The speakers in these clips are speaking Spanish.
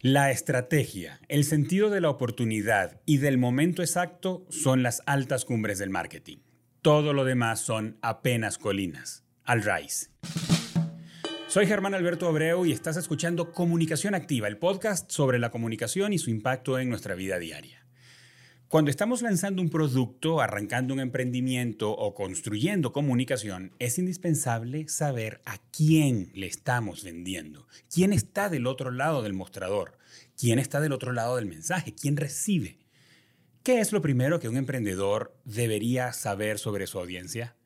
La estrategia, el sentido de la oportunidad y del momento exacto son las altas cumbres del marketing. Todo lo demás son apenas colinas. Al rise. Soy Germán Alberto Abreu y estás escuchando Comunicación Activa, el podcast sobre la comunicación y su impacto en nuestra vida diaria. Cuando estamos lanzando un producto, arrancando un emprendimiento o construyendo comunicación, es indispensable saber a quién le estamos vendiendo, quién está del otro lado del mostrador, quién está del otro lado del mensaje, quién recibe. ¿Qué es lo primero que un emprendedor debería saber sobre su audiencia?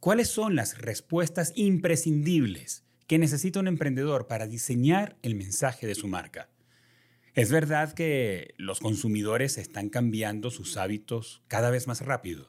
¿Cuáles son las respuestas imprescindibles que necesita un emprendedor para diseñar el mensaje de su marca? Es verdad que los consumidores están cambiando sus hábitos cada vez más rápido.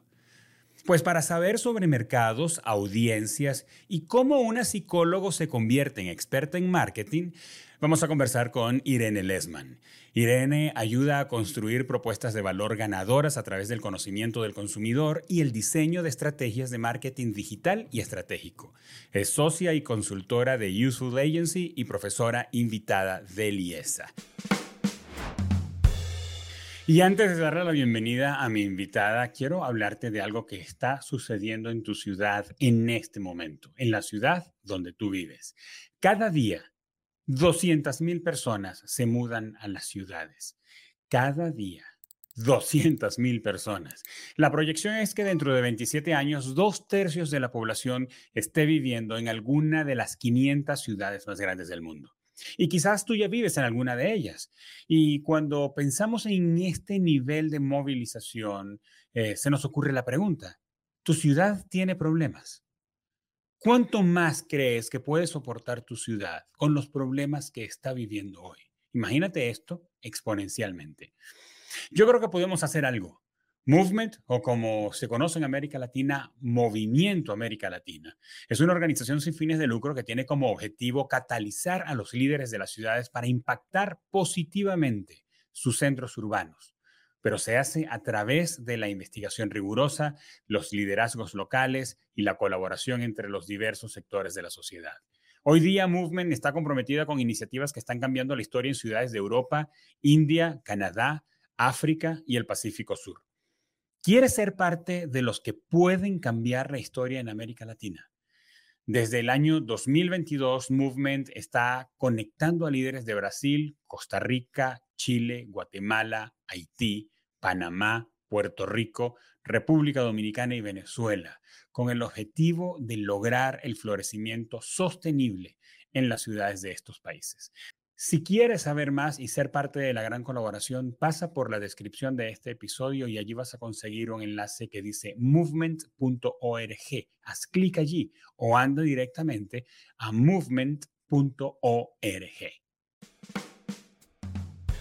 Pues para saber sobre mercados, audiencias y cómo una psicólogo se convierte en experta en marketing, vamos a conversar con Irene Lesman. Irene ayuda a construir propuestas de valor ganadoras a través del conocimiento del consumidor y el diseño de estrategias de marketing digital y estratégico. Es socia y consultora de Useful Agency y profesora invitada de LIESA. Y antes de darle la bienvenida a mi invitada, quiero hablarte de algo que está sucediendo en tu ciudad en este momento, en la ciudad donde tú vives. Cada día, 200 mil personas se mudan a las ciudades. Cada día. 200 mil personas. La proyección es que dentro de 27 años, dos tercios de la población esté viviendo en alguna de las 500 ciudades más grandes del mundo. Y quizás tú ya vives en alguna de ellas. Y cuando pensamos en este nivel de movilización, eh, se nos ocurre la pregunta, ¿tu ciudad tiene problemas? ¿Cuánto más crees que puede soportar tu ciudad con los problemas que está viviendo hoy? Imagínate esto exponencialmente. Yo creo que podemos hacer algo. Movement, o como se conoce en América Latina, Movimiento América Latina, es una organización sin fines de lucro que tiene como objetivo catalizar a los líderes de las ciudades para impactar positivamente sus centros urbanos, pero se hace a través de la investigación rigurosa, los liderazgos locales y la colaboración entre los diversos sectores de la sociedad. Hoy día Movement está comprometida con iniciativas que están cambiando la historia en ciudades de Europa, India, Canadá, África y el Pacífico Sur. ¿Quiere ser parte de los que pueden cambiar la historia en América Latina? Desde el año 2022, Movement está conectando a líderes de Brasil, Costa Rica, Chile, Guatemala, Haití, Panamá, Puerto Rico, República Dominicana y Venezuela, con el objetivo de lograr el florecimiento sostenible en las ciudades de estos países. Si quieres saber más y ser parte de la gran colaboración, pasa por la descripción de este episodio y allí vas a conseguir un enlace que dice movement.org. Haz clic allí o anda directamente a movement.org.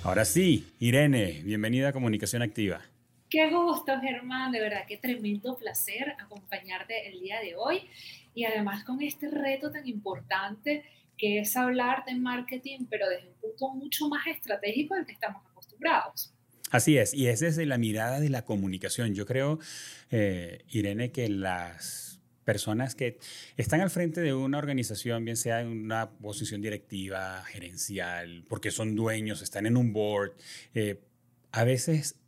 Ahora sí, Irene, bienvenida a Comunicación Activa. Qué gusto, Germán, de verdad, qué tremendo placer acompañarte el día de hoy y además con este reto tan importante que es hablar de marketing, pero desde un punto mucho más estratégico del que estamos acostumbrados. Así es, y es desde la mirada de la comunicación. Yo creo, eh, Irene, que las personas que están al frente de una organización, bien sea en una posición directiva, gerencial, porque son dueños, están en un board, eh, a veces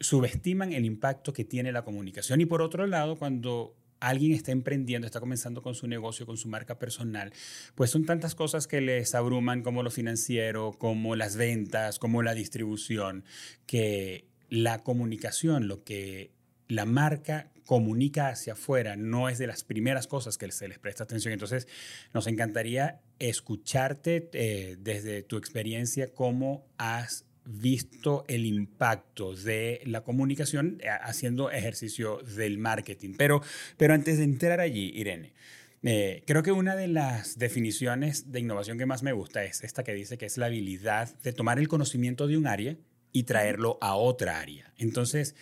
subestiman el impacto que tiene la comunicación. Y por otro lado, cuando alguien está emprendiendo, está comenzando con su negocio, con su marca personal, pues son tantas cosas que les abruman como lo financiero, como las ventas, como la distribución, que la comunicación, lo que la marca comunica hacia afuera no es de las primeras cosas que se les presta atención. Entonces, nos encantaría escucharte eh, desde tu experiencia cómo has visto el impacto de la comunicación eh, haciendo ejercicio del marketing. Pero, pero antes de entrar allí, Irene, eh, creo que una de las definiciones de innovación que más me gusta es esta que dice que es la habilidad de tomar el conocimiento de un área y traerlo a otra área. Entonces,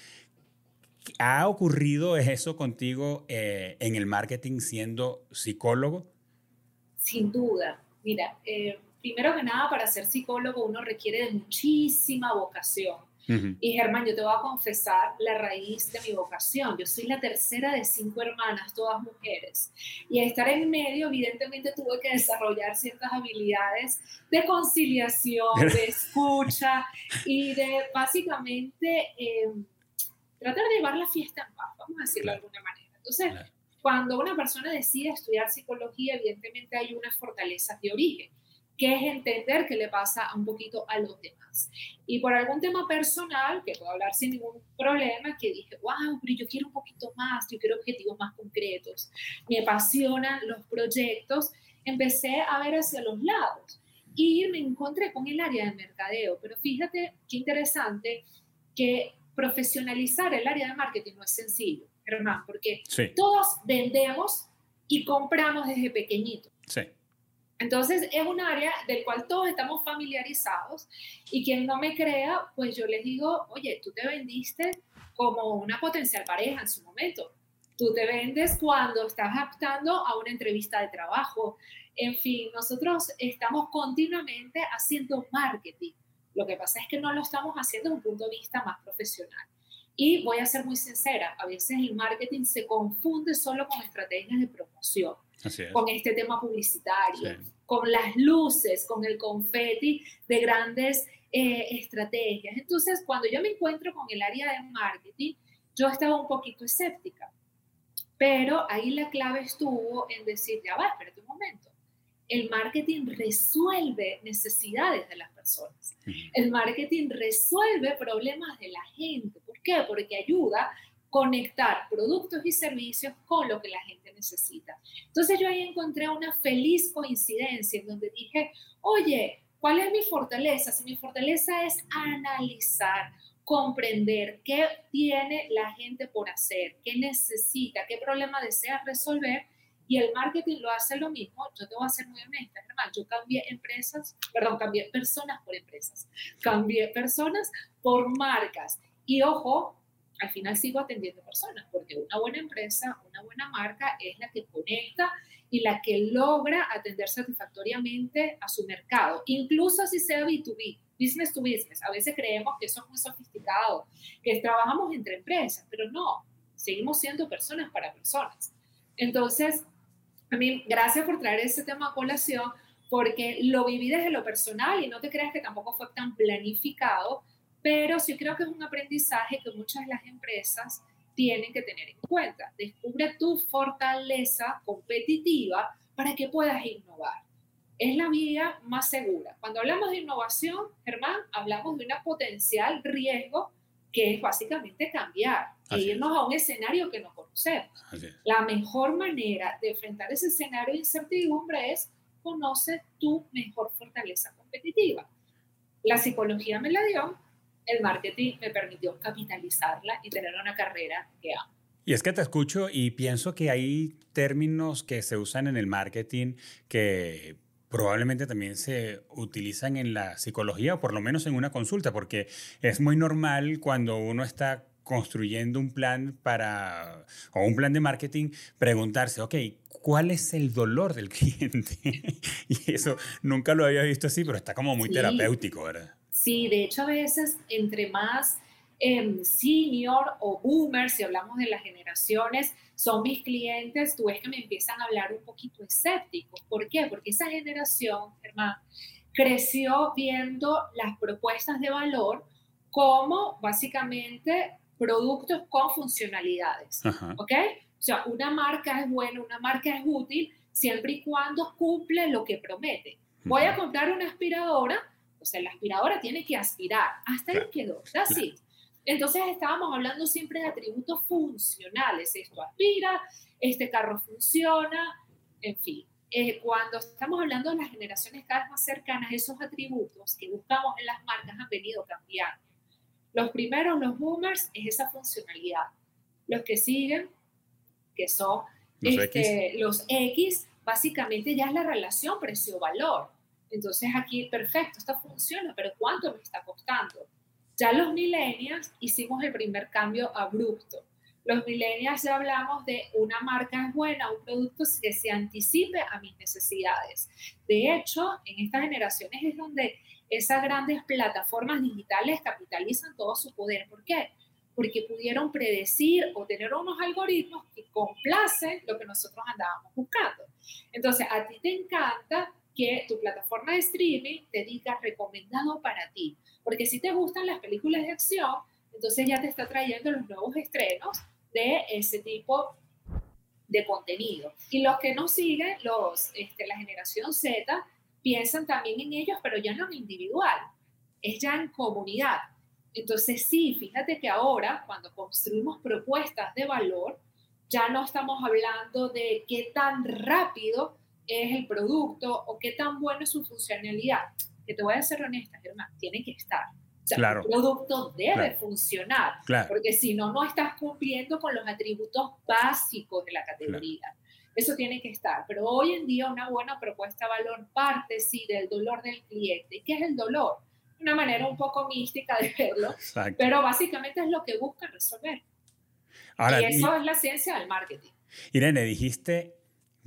¿ha ocurrido eso contigo eh, en el marketing siendo psicólogo? Sin duda. Mira, primero que nada, para ser psicólogo uno requiere de muchísima vocación. Y Germán, yo te voy a confesar la raíz de mi vocación. Yo soy la tercera de cinco hermanas, todas mujeres. Y estar en medio, evidentemente tuve que desarrollar ciertas habilidades de conciliación, de escucha y de básicamente em, tratar de llevar la fiesta en paz, vamos a decirlo de alguna manera. Entonces, cuando una persona decide estudiar psicología, evidentemente hay unas fortalezas de origen, que es entender qué le pasa un poquito a los demás. Y por algún tema personal, que puedo hablar sin ningún problema, que dije, wow, pero yo quiero un poquito más, yo quiero objetivos más concretos, me apasionan los proyectos, empecé a ver hacia los lados y me encontré con el área de mercadeo. Pero fíjate qué interesante que profesionalizar el área de marketing no es sencillo, hermano, porque todos vendemos y compramos desde pequeñito. Sí. Entonces es un área del cual todos estamos familiarizados y quien no me crea, pues yo les digo, oye, tú te vendiste como una potencial pareja en su momento. Tú te vendes cuando estás aptando a una entrevista de trabajo. En fin, nosotros estamos continuamente haciendo marketing. Lo que pasa es que no lo estamos haciendo desde un punto de vista más profesional. Y voy a ser muy sincera, a veces el marketing se confunde solo con estrategias de promoción, con este tema publicitario, con las luces, con el confeti de grandes eh, estrategias. Entonces, cuando yo me encuentro con el área de marketing, yo estaba un poquito escéptica. Pero ahí la clave estuvo en decir, ya va, espérate un momento el marketing resuelve necesidades de las personas. El marketing resuelve problemas de la gente. ¿Por qué? Porque ayuda a conectar productos y servicios con lo que la gente necesita. Entonces yo ahí encontré una feliz coincidencia en donde dije, oye, ¿cuál es mi fortaleza? Si mi fortaleza es analizar, comprender qué tiene la gente por hacer, qué necesita, qué problema desea resolver, y el marketing lo hace lo mismo. Yo te voy a ser muy honesta, hermano. Yo cambié empresas, perdón, cambié personas por empresas. Cambié personas por marcas. Y ojo, al final sigo atendiendo personas, porque una buena empresa, una buena marca es la que conecta y la que logra atender satisfactoriamente a su mercado, incluso si sea B2B, business to business. A veces creemos que eso es muy sofisticado, que trabajamos entre empresas, pero no, seguimos siendo personas para personas. Entonces, a mí, gracias por traer ese tema a colación, porque lo viví desde lo personal y no te creas que tampoco fue tan planificado, pero sí creo que es un aprendizaje que muchas de las empresas tienen que tener en cuenta. Descubre tu fortaleza competitiva para que puedas innovar. Es la vía más segura. Cuando hablamos de innovación, Germán, hablamos de una potencial riesgo que es básicamente cambiar e irnos a un escenario que no conocemos. La mejor manera de enfrentar ese escenario de incertidumbre es conoce tu mejor fortaleza competitiva. La psicología me la dio, el marketing me permitió capitalizarla y tener una carrera que amo. Y es que te escucho y pienso que hay términos que se usan en el marketing que probablemente también se utilizan en la psicología o por lo menos en una consulta, porque es muy normal cuando uno está construyendo un plan para o un plan de marketing preguntarse, ok, ¿cuál es el dolor del cliente? y eso nunca lo había visto así, pero está como muy terapéutico, ¿verdad? Sí, de hecho a veces entre más eh, senior o boomer, si hablamos de las generaciones, son mis clientes, tú ves que me empiezan a hablar un poquito escéptico. ¿Por qué? Porque esa generación, hermano, creció viendo las propuestas de valor como básicamente productos con funcionalidades. ¿Ok? O sea, una marca es buena, una marca es útil siempre y cuando cumple lo que promete. Voy a comprar una aspiradora, o sea, la aspiradora tiene que aspirar. Hasta ahí quedó. Así. Entonces estábamos hablando siempre de atributos funcionales. Esto aspira, este carro funciona, en fin. Eh, cuando estamos hablando de las generaciones cada vez más cercanas, esos atributos que buscamos en las marcas han venido cambiando. Los primeros, los boomers, es esa funcionalidad. Los que siguen, que son los, este, X. los X, básicamente ya es la relación precio-valor. Entonces aquí, perfecto, esto funciona, pero ¿cuánto me está costando? Ya los millennials hicimos el primer cambio abrupto. Los millennials ya hablamos de una marca es buena, un producto que se anticipe a mis necesidades. De hecho, en estas generaciones es donde esas grandes plataformas digitales capitalizan todo su poder. ¿Por qué? Porque pudieron predecir o tener unos algoritmos que complacen lo que nosotros andábamos buscando. Entonces, a ti te encanta que tu plataforma de streaming te diga recomendado para ti. Porque si te gustan las películas de acción, entonces ya te está trayendo los nuevos estrenos de ese tipo de contenido. Y los que no siguen, los, este, la generación Z, piensan también en ellos, pero ya no en individual, es ya en comunidad. Entonces sí, fíjate que ahora cuando construimos propuestas de valor, ya no estamos hablando de qué tan rápido es el producto o qué tan bueno es su funcionalidad. Que te voy a ser honesta, Germán, tiene que estar claro. el producto debe funcionar, porque si no, no estás cumpliendo con los atributos básicos de la categoría. Eso tiene que estar. Pero hoy en día una buena propuesta de valor parte, sí, del dolor del cliente. ¿Qué es el dolor? Una manera un poco mística de verlo, pero básicamente es lo que busca resolver. y eso es la ciencia del marketing. Irene, dijiste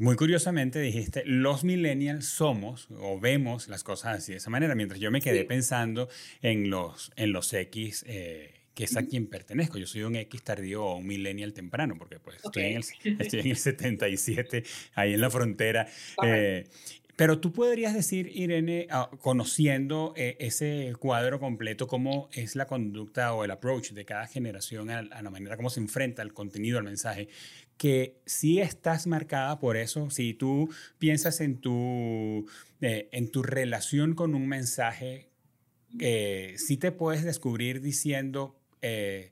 muy curiosamente dijiste, los millennials somos o vemos las cosas así de esa manera, mientras yo me quedé pensando en los, en los X, eh, que es a quien pertenezco. Yo soy un X tardío o un millennial temprano, porque pues estoy, en el, estoy en el 77, ahí en la frontera. Eh, pero tú podrías decir, Irene, ah, conociendo eh, ese cuadro completo, cómo es la conducta o el approach de cada generación a, a la manera como se enfrenta al contenido, al mensaje, que si estás marcada por eso, si tú piensas en tu, eh, en tu relación con un mensaje, eh, si te puedes descubrir diciendo eh,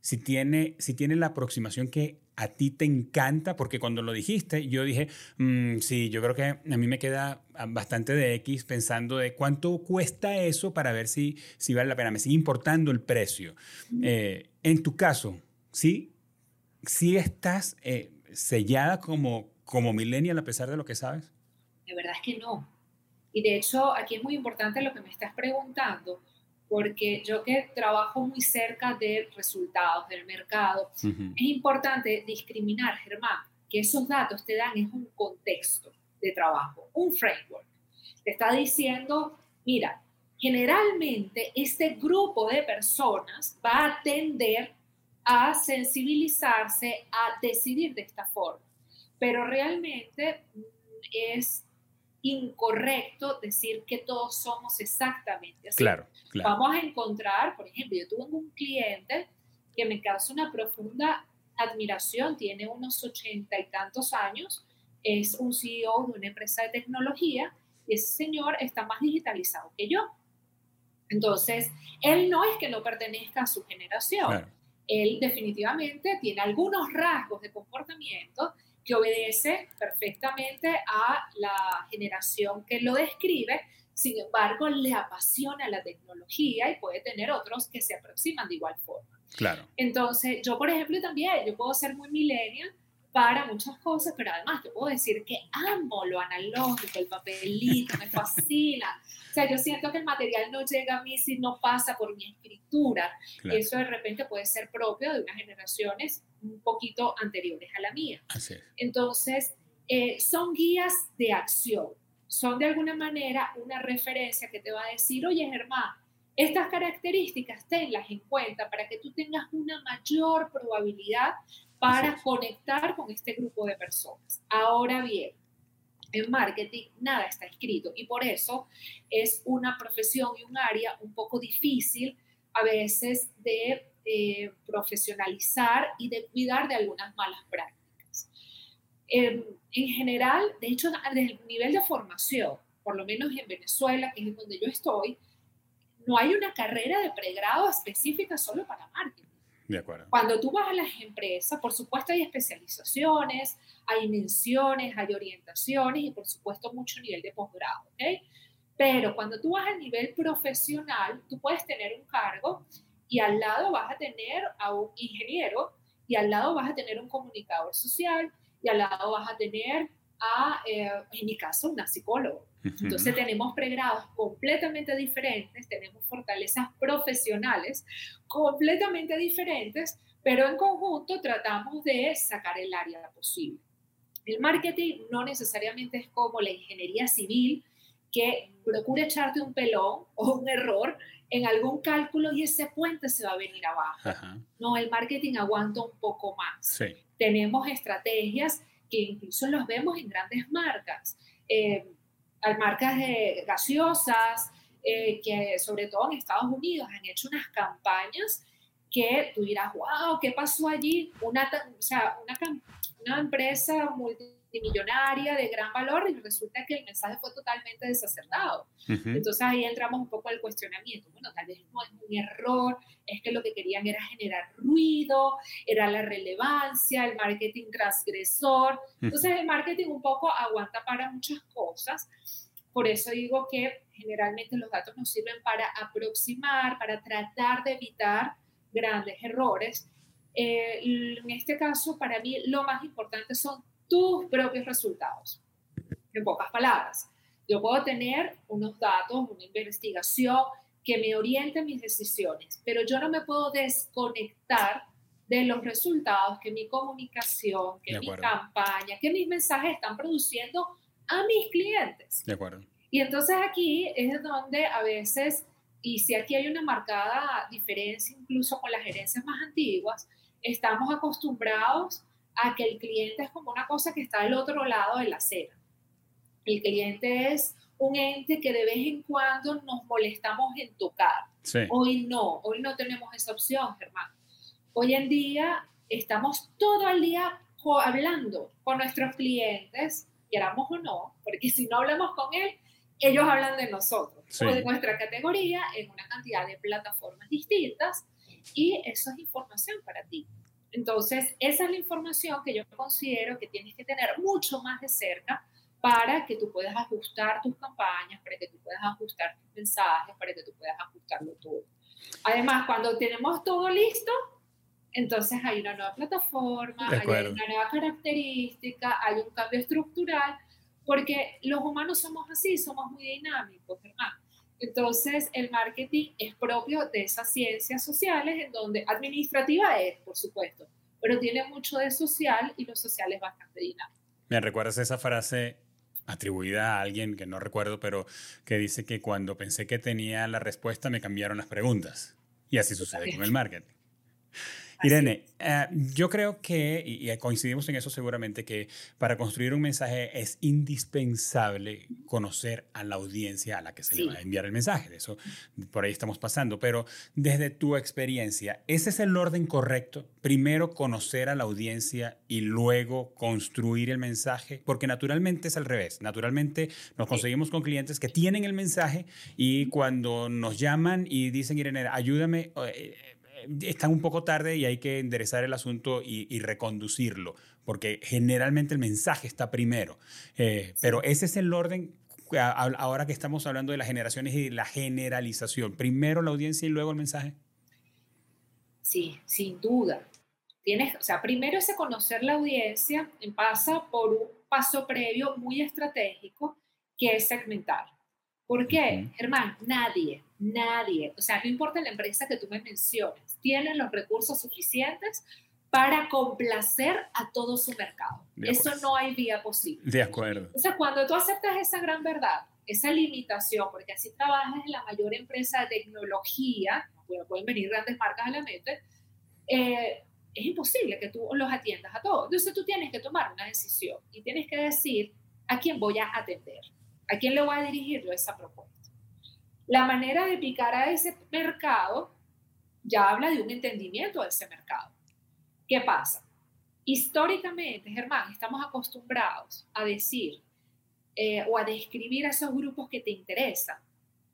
si, tiene, si tiene la aproximación que a ti te encanta, porque cuando lo dijiste, yo dije, mm, sí, yo creo que a mí me queda bastante de X pensando de cuánto cuesta eso para ver si, si vale la pena, me sigue importando el precio. en tu caso, ¿sí? ¿Sí estás eh, sellada como, como millennial a pesar de lo que sabes? De verdad es que no. Y de hecho, aquí es muy importante lo que me estás preguntando, porque yo que trabajo muy cerca de resultados del mercado, es importante discriminar, Germán, que esos datos te dan es un contexto de trabajo, un framework. Te está diciendo, mira, generalmente este grupo de personas va a atender a sensibilizarse, a decidir de esta forma. Pero realmente mm, es incorrecto decir que todos somos exactamente así. Claro, Vamos a encontrar, por ejemplo, yo tuve un cliente que me causa una profunda admiración, tiene unos ochenta y tantos años, es un CEO de una empresa de tecnología y ese señor está más digitalizado que yo. Entonces, él no es que no pertenezca a su generación él definitivamente tiene algunos rasgos de comportamiento que obedece perfectamente a la generación que lo describe, sin embargo, le apasiona la tecnología y puede tener otros que se aproximan de igual forma. Claro. Entonces, yo, por ejemplo, también, yo puedo ser muy millennial, para muchas cosas, pero además te puedo decir que amo lo analógico, el papelito, me fascina. O sea, yo siento que el material no llega a mí si no pasa por mi escritura. Y eso de repente puede ser propio de unas generaciones un poquito anteriores a la mía. Entonces, eh, son guías de acción. Son de alguna manera una referencia que te va a decir, oye, Germán, estas características tenlas en cuenta para que tú tengas una mayor probabilidad para conectar con este grupo de personas. Ahora bien, en marketing nada está escrito y por eso es una profesión y un área un poco difícil a veces de eh, profesionalizar y de cuidar de algunas malas prácticas. en general, de hecho, desde el nivel de formación, por lo menos en Venezuela, que es donde yo estoy, no hay una carrera de pregrado específica solo para marketing. Cuando tú vas a las empresas, por supuesto hay especializaciones, hay menciones, hay orientaciones y por supuesto mucho nivel de posgrado, ¿ok? Pero cuando tú vas al nivel profesional, tú puedes tener un cargo y al lado vas a tener a un ingeniero y al lado vas a tener un comunicador social y al lado vas a tener a, eh, en mi caso, una psicóloga. Entonces tenemos pregrados completamente diferentes, tenemos fortalezas profesionales completamente diferentes, pero en conjunto tratamos de sacar el área posible. El marketing no necesariamente es como la ingeniería civil que procura echarte un pelón o un error en algún cálculo y ese puente se va a venir abajo. No, el marketing aguanta un poco más. Tenemos estrategias que incluso los vemos en grandes marcas. Eh, hay marcas de gaseosas eh, que sobre todo en Estados Unidos han hecho unas campañas que tú dirás, wow, ¿qué pasó allí? Una, o sea, una, empresa multimillonaria de gran valor y resulta que el mensaje fue totalmente desacertado. Entonces ahí entramos un poco al cuestionamiento. Bueno, tal vez no es un error, es que lo que querían era generar ruido, era la relevancia, el marketing transgresor. Entonces el marketing un poco aguanta para muchas cosas. Por eso digo que generalmente los datos nos sirven para aproximar, para tratar de evitar grandes errores. Eh, en este caso, para mí, lo más importante son tus propios resultados. En pocas palabras, yo puedo tener unos datos, una investigación que me oriente mis decisiones, pero yo no me puedo desconectar de los resultados que mi comunicación, que mi campaña, que mis mensajes están produciendo a mis clientes. De acuerdo. Y entonces aquí es donde a veces, y si aquí hay una marcada diferencia incluso con las gerencias más antiguas, estamos acostumbrados a que el cliente es como una cosa que está del otro lado de la acera. El cliente es un ente que de vez en cuando nos molestamos en tocar. Hoy no, hoy no tenemos esa opción, Germán. Hoy en día estamos todo el día hablando con nuestros clientes, queramos o no, porque si no hablamos con él, ellos hablan de nosotros o de nuestra categoría en una cantidad de plataformas distintas y eso es información para ti. Entonces, esa es la información que yo considero que tienes que tener mucho más de cerca para que tú puedas ajustar tus campañas, para que tú puedas ajustar tus mensajes, para que tú puedas ajustarlo todo. Además, cuando tenemos todo listo, entonces hay una nueva plataforma, hay una nueva característica, hay un cambio estructural, porque los humanos somos así, somos muy dinámicos, ¿verdad? Entonces, el marketing es propio de esas ciencias sociales, en donde administrativa es, por supuesto, pero tiene mucho de social y lo social es bastante dinámico. ¿Me recuerdas esa frase atribuida a alguien que no recuerdo, pero que dice que cuando pensé que tenía la respuesta me cambiaron las preguntas? Y así sucede con el marketing. Irene, eh, yo creo que, y, coincidimos en eso seguramente, que para construir un mensaje es indispensable conocer a la audiencia a la que se le va a enviar el mensaje. De eso por ahí estamos pasando. Pero desde tu experiencia, ¿ese es el orden correcto? Primero conocer a la audiencia y luego construir el mensaje, porque naturalmente es al revés. Naturalmente nos conseguimos con clientes que tienen el mensaje y cuando nos llaman y dicen, Irene, ayúdame. Eh, están un poco tarde y hay que enderezar el asunto y, reconducirlo, porque generalmente el mensaje está primero. Eh, pero ese es el orden ahora que estamos hablando de las generaciones y la generalización. Primero la audiencia y luego el mensaje. Sí, sin duda. Tienes, o sea, primero ese conocer la audiencia pasa por un paso previo muy estratégico que es segmentar. ¿Por qué, Germán? Nadie, nadie, o sea, no importa la empresa que tú me menciones, tiene los recursos suficientes para complacer a todo su mercado. Eso no hay vía posible. De acuerdo. Entonces, cuando tú aceptas esa gran verdad, esa limitación, porque así trabajas en la mayor empresa de tecnología, bueno, pueden venir grandes marcas a la mente, eh, es imposible que tú los atiendas a todos. Entonces tú tienes que tomar una decisión y tienes que decir a quién voy a atender. ¿A quién le voy a dirigir esa propuesta? La manera de picar a ese mercado ya habla de un entendimiento de ese mercado. ¿Qué pasa? Históricamente, Germán, estamos acostumbrados a decir eh, o a describir a esos grupos que te interesan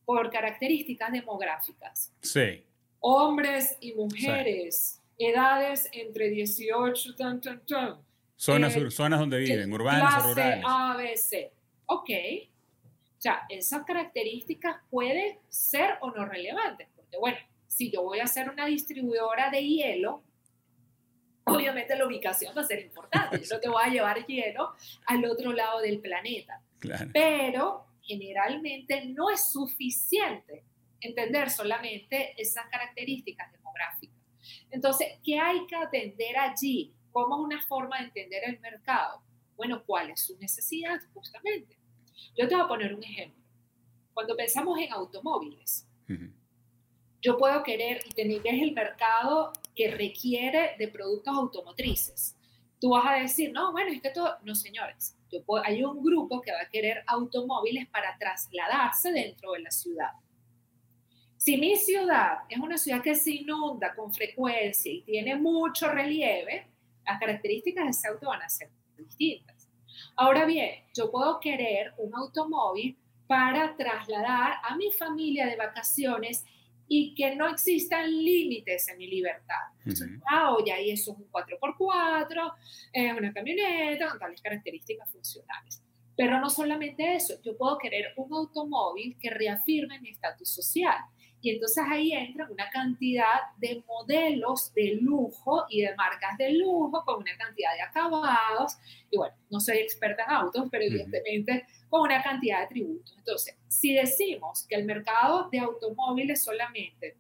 por características demográficas. Sí. Hombres y mujeres, edades entre 18, tan, tan, tan. Zonas, eh, zonas donde viven, urbanas o rurales. A, B, C. Ok, o sea, esas características pueden ser o no relevantes, porque bueno, si yo voy a hacer una distribuidora de hielo, obviamente la ubicación va a ser importante. Yo no te voy a llevar hielo al otro lado del planeta. Pero generalmente no es suficiente entender solamente esas características demográficas. Entonces, ¿qué hay que atender allí? ¿Cómo es una forma de entender el mercado? Bueno, ¿cuál es su necesidad justamente? Yo te voy a poner un ejemplo. Cuando pensamos en automóviles, yo puedo querer y tener el mercado que requiere de productos automotrices. Tú vas a decir, no, bueno, es que todo, no señores, yo hay un grupo que va a querer automóviles para trasladarse dentro de la ciudad. Si mi ciudad es una ciudad que se inunda con frecuencia y tiene mucho relieve, las características de ese auto van a ser distintas. Ahora bien, yo puedo querer un automóvil para trasladar a mi familia de vacaciones y que no existan límites en mi libertad. ah, oye, ahí eso es un 4x4, es una camioneta con tales características funcionales. Pero no solamente eso, yo puedo querer un automóvil que reafirme mi estatus social. Y entonces ahí entra una cantidad de modelos de lujo y de marcas de lujo con una cantidad de acabados. Y bueno, no soy experta en autos, pero evidentemente con una cantidad de tributos. Entonces, si decimos que el mercado de automóviles solamente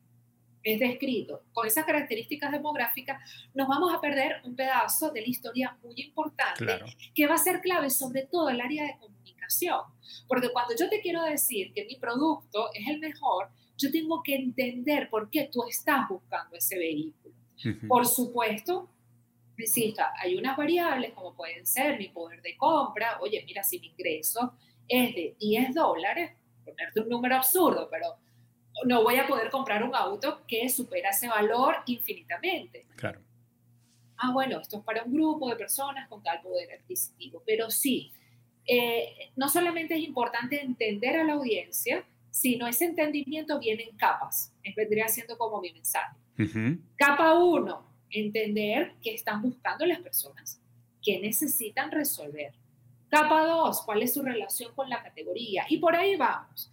es descrito con esas características demográficas, nos vamos a perder un pedazo de la historia muy importante que va a ser clave sobre todo el área de comunicación. Porque cuando yo te quiero decir que mi producto es el mejor, yo tengo que entender por qué tú estás buscando ese vehículo. Por supuesto, hay unas variables como pueden ser mi poder de compra, oye, mira, si mi ingreso es de 10 dólares, ponerte un número absurdo, pero no voy a poder comprar un auto que supera ese valor infinitamente. Claro. Ah, bueno, esto es para un grupo de personas con tal poder adquisitivo, pero sí, eh, no solamente es importante entender a la audiencia, sino ese entendimiento viene en capas. Es vendría siendo como mi mensaje. Capa 1, entender qué están buscando las personas, qué necesitan resolver. Capa 2, cuál es su relación con la categoría. Y por ahí vamos.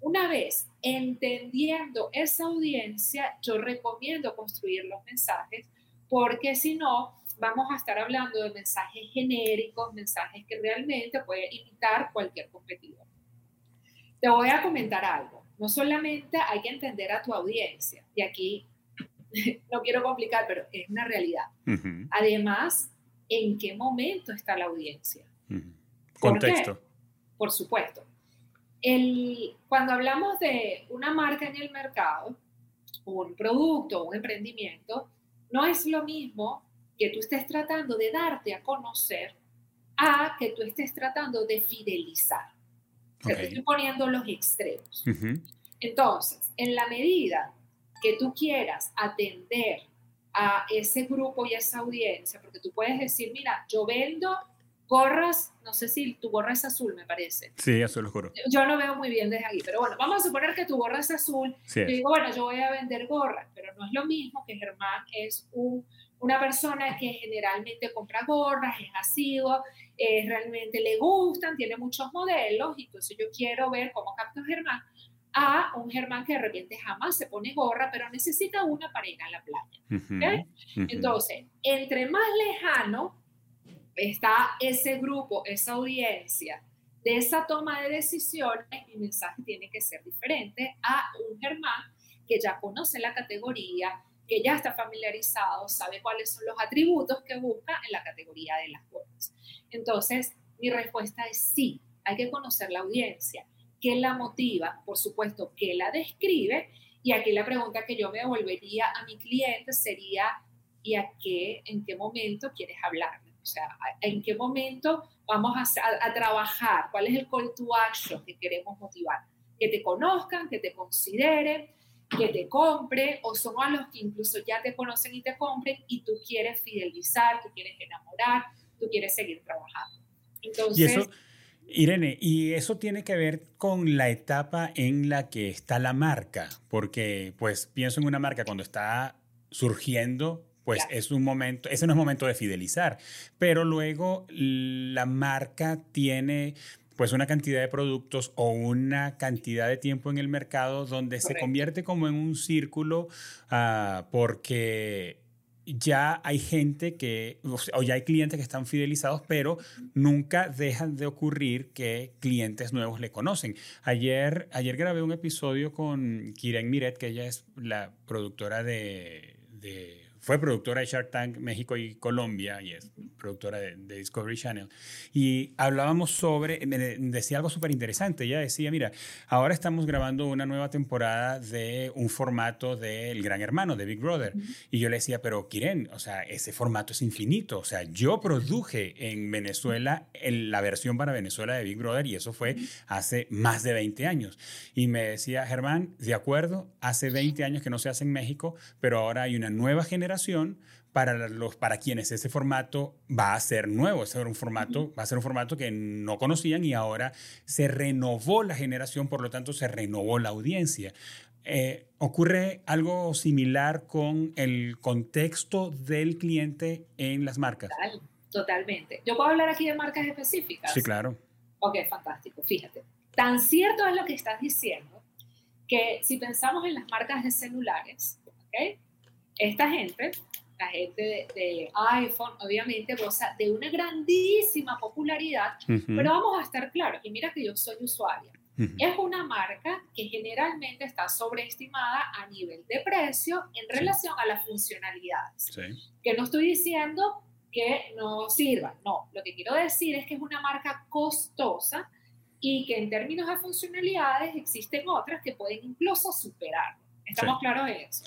Una vez entendiendo esa audiencia, yo recomiendo construir los mensajes, porque si no, vamos a estar hablando de mensajes genéricos, mensajes que realmente pueden imitar cualquier competidor. Te voy a comentar algo. No solamente hay que entender a tu audiencia, y aquí no quiero complicar, pero es una realidad. Además, ¿en qué momento está la audiencia? Contexto. ¿Por, supuesto. El, cuando hablamos de una marca en el mercado, un producto, un emprendimiento, no es lo mismo que tú estés tratando de darte a conocer a que tú estés tratando de fidelizar. Te estoy poniendo los extremos. Entonces, en la medida que tú quieras atender a ese grupo y a esa audiencia, porque tú puedes decir, mira, yo vendo gorras, no sé si tu gorra es azul, me parece. Sí, azul oscuro. Yo no veo muy bien desde aquí, pero bueno, vamos a suponer que tu gorra es azul. Sí. Yo digo, bueno, yo voy a vender gorras, pero no es lo mismo que Germán es un, una persona que generalmente compra gorras, es asiduo, eh, realmente le gustan, tiene muchos modelos, y entonces yo quiero ver cómo capta Germán a un Germán que de repente jamás se pone gorra, pero necesita una para ir a la playa. Entonces, entre más lejano está ese grupo, esa audiencia, de esa toma de decisiones, mi mensaje tiene que ser diferente a un Germán que ya conoce la categoría, que ya está familiarizado, sabe cuáles son los atributos que busca en la categoría de las cosas. Entonces, mi respuesta es sí, hay que conocer la audiencia, qué la motiva, por supuesto, qué la describe, y aquí la pregunta que yo me devolvería a mi cliente sería, ¿y a qué, en qué momento quieres hablarme? O sea, ¿en qué momento vamos a, a trabajar? ¿Cuál es el call to action que queremos motivar? Que te conozcan, que te consideren, que te compre o son a los que incluso ya te conocen y te compren y tú quieres fidelizar, tú quieres enamorar, tú quieres seguir trabajando. Entonces, y eso, Irene, y eso tiene que ver con la etapa en la que está la marca, porque pues pienso en una marca cuando está surgiendo, pues es un momento, ese no es momento de fidelizar, pero luego la marca tiene pues una cantidad de productos o una cantidad de tiempo en el mercado donde se convierte como en un círculo uh, porque ya hay gente que, o ya hay clientes que están fidelizados, pero nunca dejan de ocurrir que clientes nuevos le conocen. Ayer, ayer grabé un episodio con Kiren Miret, que ella es la productora de, de fue productora de Shark Tank México y Colombia y es productora de, Discovery Channel. Y hablábamos sobre, me decía algo súper interesante. Ella decía, mira, ahora estamos grabando una nueva temporada de un formato del Gran Hermano, de Big Brother. Y yo le decía, pero Kiren, o sea, ese formato es infinito. O sea, yo produje en Venezuela la versión para Venezuela de Big Brother y eso fue hace más de 20 años. Y me decía, Germán, de acuerdo, hace 20 años que no se hace en México, pero ahora hay una nueva generación para, los, para quienes ese formato va a ser nuevo, ese un formato, va a ser un formato que no conocían y ahora se renovó la generación, por lo tanto se renovó la audiencia. Eh, ¿Ocurre algo similar con el contexto del cliente en las marcas? totalmente. Yo puedo hablar aquí de marcas específicas. Sí, claro. Ok, fantástico. Fíjate, tan cierto es lo que estás diciendo que si pensamos en las marcas de celulares, ¿okay? Esta gente la gente de, iPhone, obviamente goza de una grandísima popularidad, pero vamos a estar claros, y mira que yo soy usuaria, es una marca que generalmente está sobreestimada a nivel de precio en relación a las funcionalidades. Que no estoy diciendo que no sirva, no, lo que quiero decir es que es una marca costosa y que en términos de funcionalidades existen otras que pueden incluso superarlo. ¿Estamos claros de eso?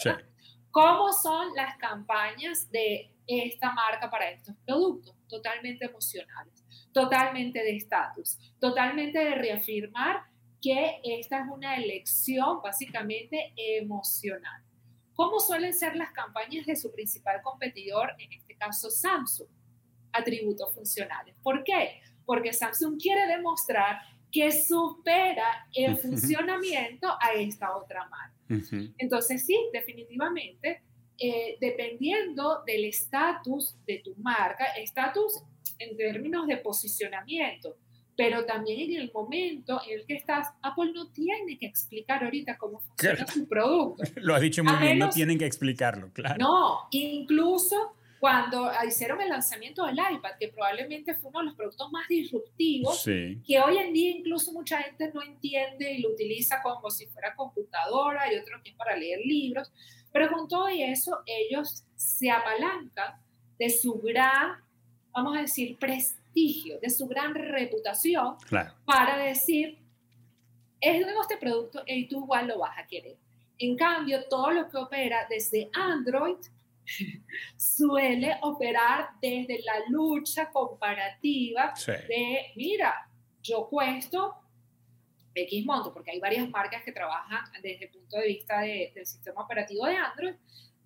¿Cómo son las campañas de esta marca para estos productos? Totalmente emocionales, totalmente de estatus, totalmente de reafirmar que esta es una elección básicamente emocional. ¿Cómo suelen ser las campañas de su principal competidor, en este caso Samsung? Atributos funcionales. ¿Por qué? Porque Samsung quiere demostrar que supera el funcionamiento a esta otra marca. Entonces, sí, definitivamente, eh, dependiendo del estatus de tu marca, estatus en términos de posicionamiento, pero también en el momento en el que estás, Apple no tiene que explicar ahorita cómo funciona su producto. Lo has dicho muy bien, no tienen que explicarlo, claro. No, incluso cuando hicieron el lanzamiento del iPad, que probablemente fue uno de los productos más disruptivos, que hoy en día incluso mucha gente no entiende y lo utiliza como si fuera computadora y otro que para leer libros, pero con todo eso ellos se apalancan de su gran, vamos a decir, prestigio, de su gran reputación para decir, es nuevo este producto y tú igual lo vas a querer. En cambio, todo lo que opera desde Android suele operar desde la lucha comparativa de, mira, yo cuesto X monto, porque hay varias marcas que trabajan desde el punto de vista del sistema operativo de Android,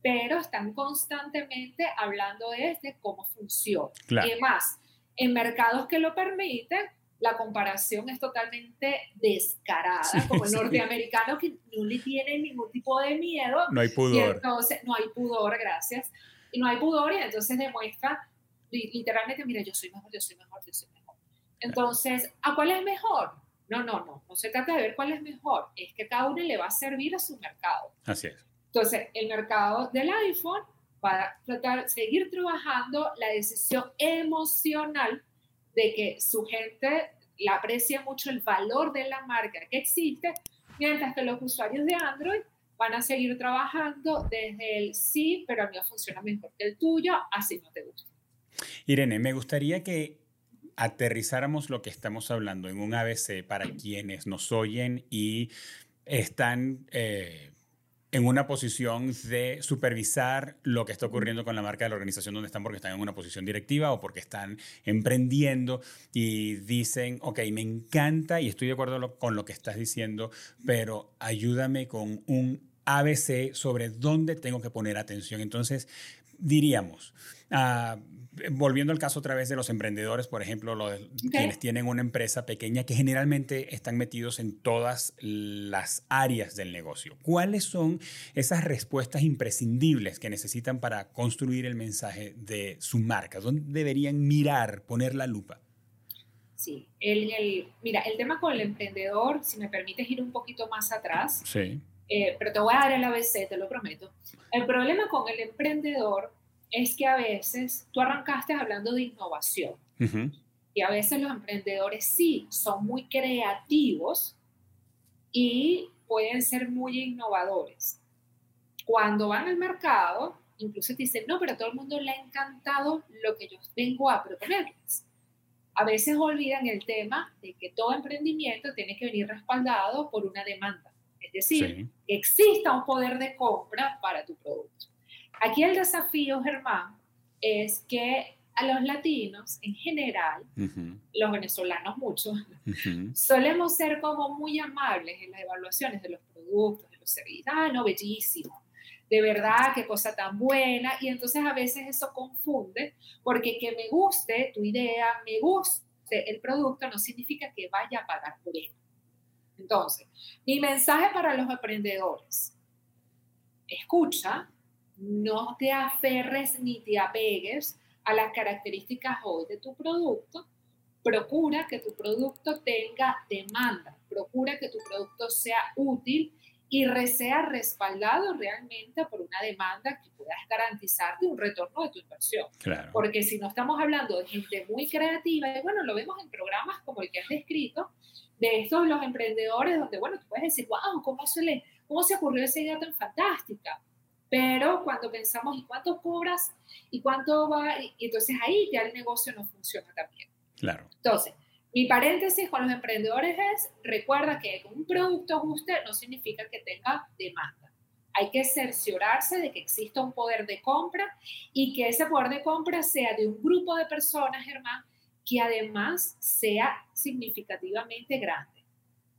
pero están constantemente hablando de, cómo funciona. Y además, en mercados que lo permiten, la comparación es totalmente descarada, como el norteamericano que no le tiene ningún tipo de miedo. No hay pudor. entonces, no hay pudor, gracias. Y no hay pudor y entonces demuestra literalmente, mira, yo soy mejor, yo soy mejor, yo soy mejor. Entonces, ¿a cuál es mejor? No, no, no, no se trata de ver cuál es mejor, es que cada uno le va a servir a su mercado. Así es. Entonces, el mercado del iPhone va a tratar de seguir trabajando la decisión emocional de que su gente le aprecia mucho el valor de la marca que existe, mientras que los usuarios de Android van a seguir trabajando desde el sí, pero el mío funciona mejor que el tuyo, así no te gusta. Irene, me gustaría que aterrizáramos lo que estamos hablando en un ABC para quienes nos oyen y están eh, en una posición de supervisar lo que está ocurriendo con la marca de la organización donde están porque están en una posición directiva o porque están emprendiendo y dicen, ok, me encanta y estoy de acuerdo con lo que estás diciendo, pero ayúdame con un ABC sobre dónde tengo que poner atención. Entonces, diríamos, uh, volviendo al caso otra vez de los emprendedores, por ejemplo, los, quienes tienen una empresa pequeña que generalmente están metidos en todas las áreas del negocio. ¿Cuáles son esas respuestas imprescindibles que necesitan para construir el mensaje de su marca? ¿Dónde deberían mirar, poner la lupa? Sí, el, mira, el tema con el emprendedor, si me permites ir un poquito más atrás, sí. Eh, pero te voy a dar el ABC, te lo prometo. El problema con el emprendedor es que a veces tú arrancaste hablando de innovación y a veces los emprendedores sí son muy creativos y pueden ser muy innovadores. Cuando van al mercado incluso te dicen, no, pero a todo el mundo le ha encantado lo que yo vengo a proponerles. A veces olvidan el tema de que todo emprendimiento tiene que venir respaldado por una demanda. Es decir, que exista un poder de compra para tu producto. Aquí el desafío, Germán, es que a los latinos en general, los venezolanos muchos, solemos ser como muy amables en las evaluaciones de los productos, de los servicios. Ah, no, bellísimo. De verdad, qué cosa tan buena. Y entonces a veces eso confunde, porque que me guste tu idea, me guste el producto, no significa que vaya a pagar por él. Entonces, mi mensaje para los emprendedores, escucha, no te aferres ni te apegues a las características hoy de tu producto, procura que tu producto tenga demanda, procura que tu producto sea útil y sea respaldado realmente por una demanda que puedas garantizarte un retorno de tu inversión. Porque si no estamos hablando de gente muy creativa, y bueno, lo vemos en programas como el que has descrito, de estos los emprendedores, donde, bueno, tú puedes decir, wow, ¿cómo se, le, cómo se ocurrió esa idea tan fantástica? Pero cuando pensamos, ¿y cuánto cobras? ¿Y cuánto va? Y entonces ahí ya el negocio no funciona tan bien. Claro. Entonces, mi paréntesis con los emprendedores es, recuerda que un producto ajuste no significa que tenga demanda. Hay que cerciorarse de que exista un poder de compra y que ese poder de compra sea de un grupo de personas, Germán, que además sea significativamente grande.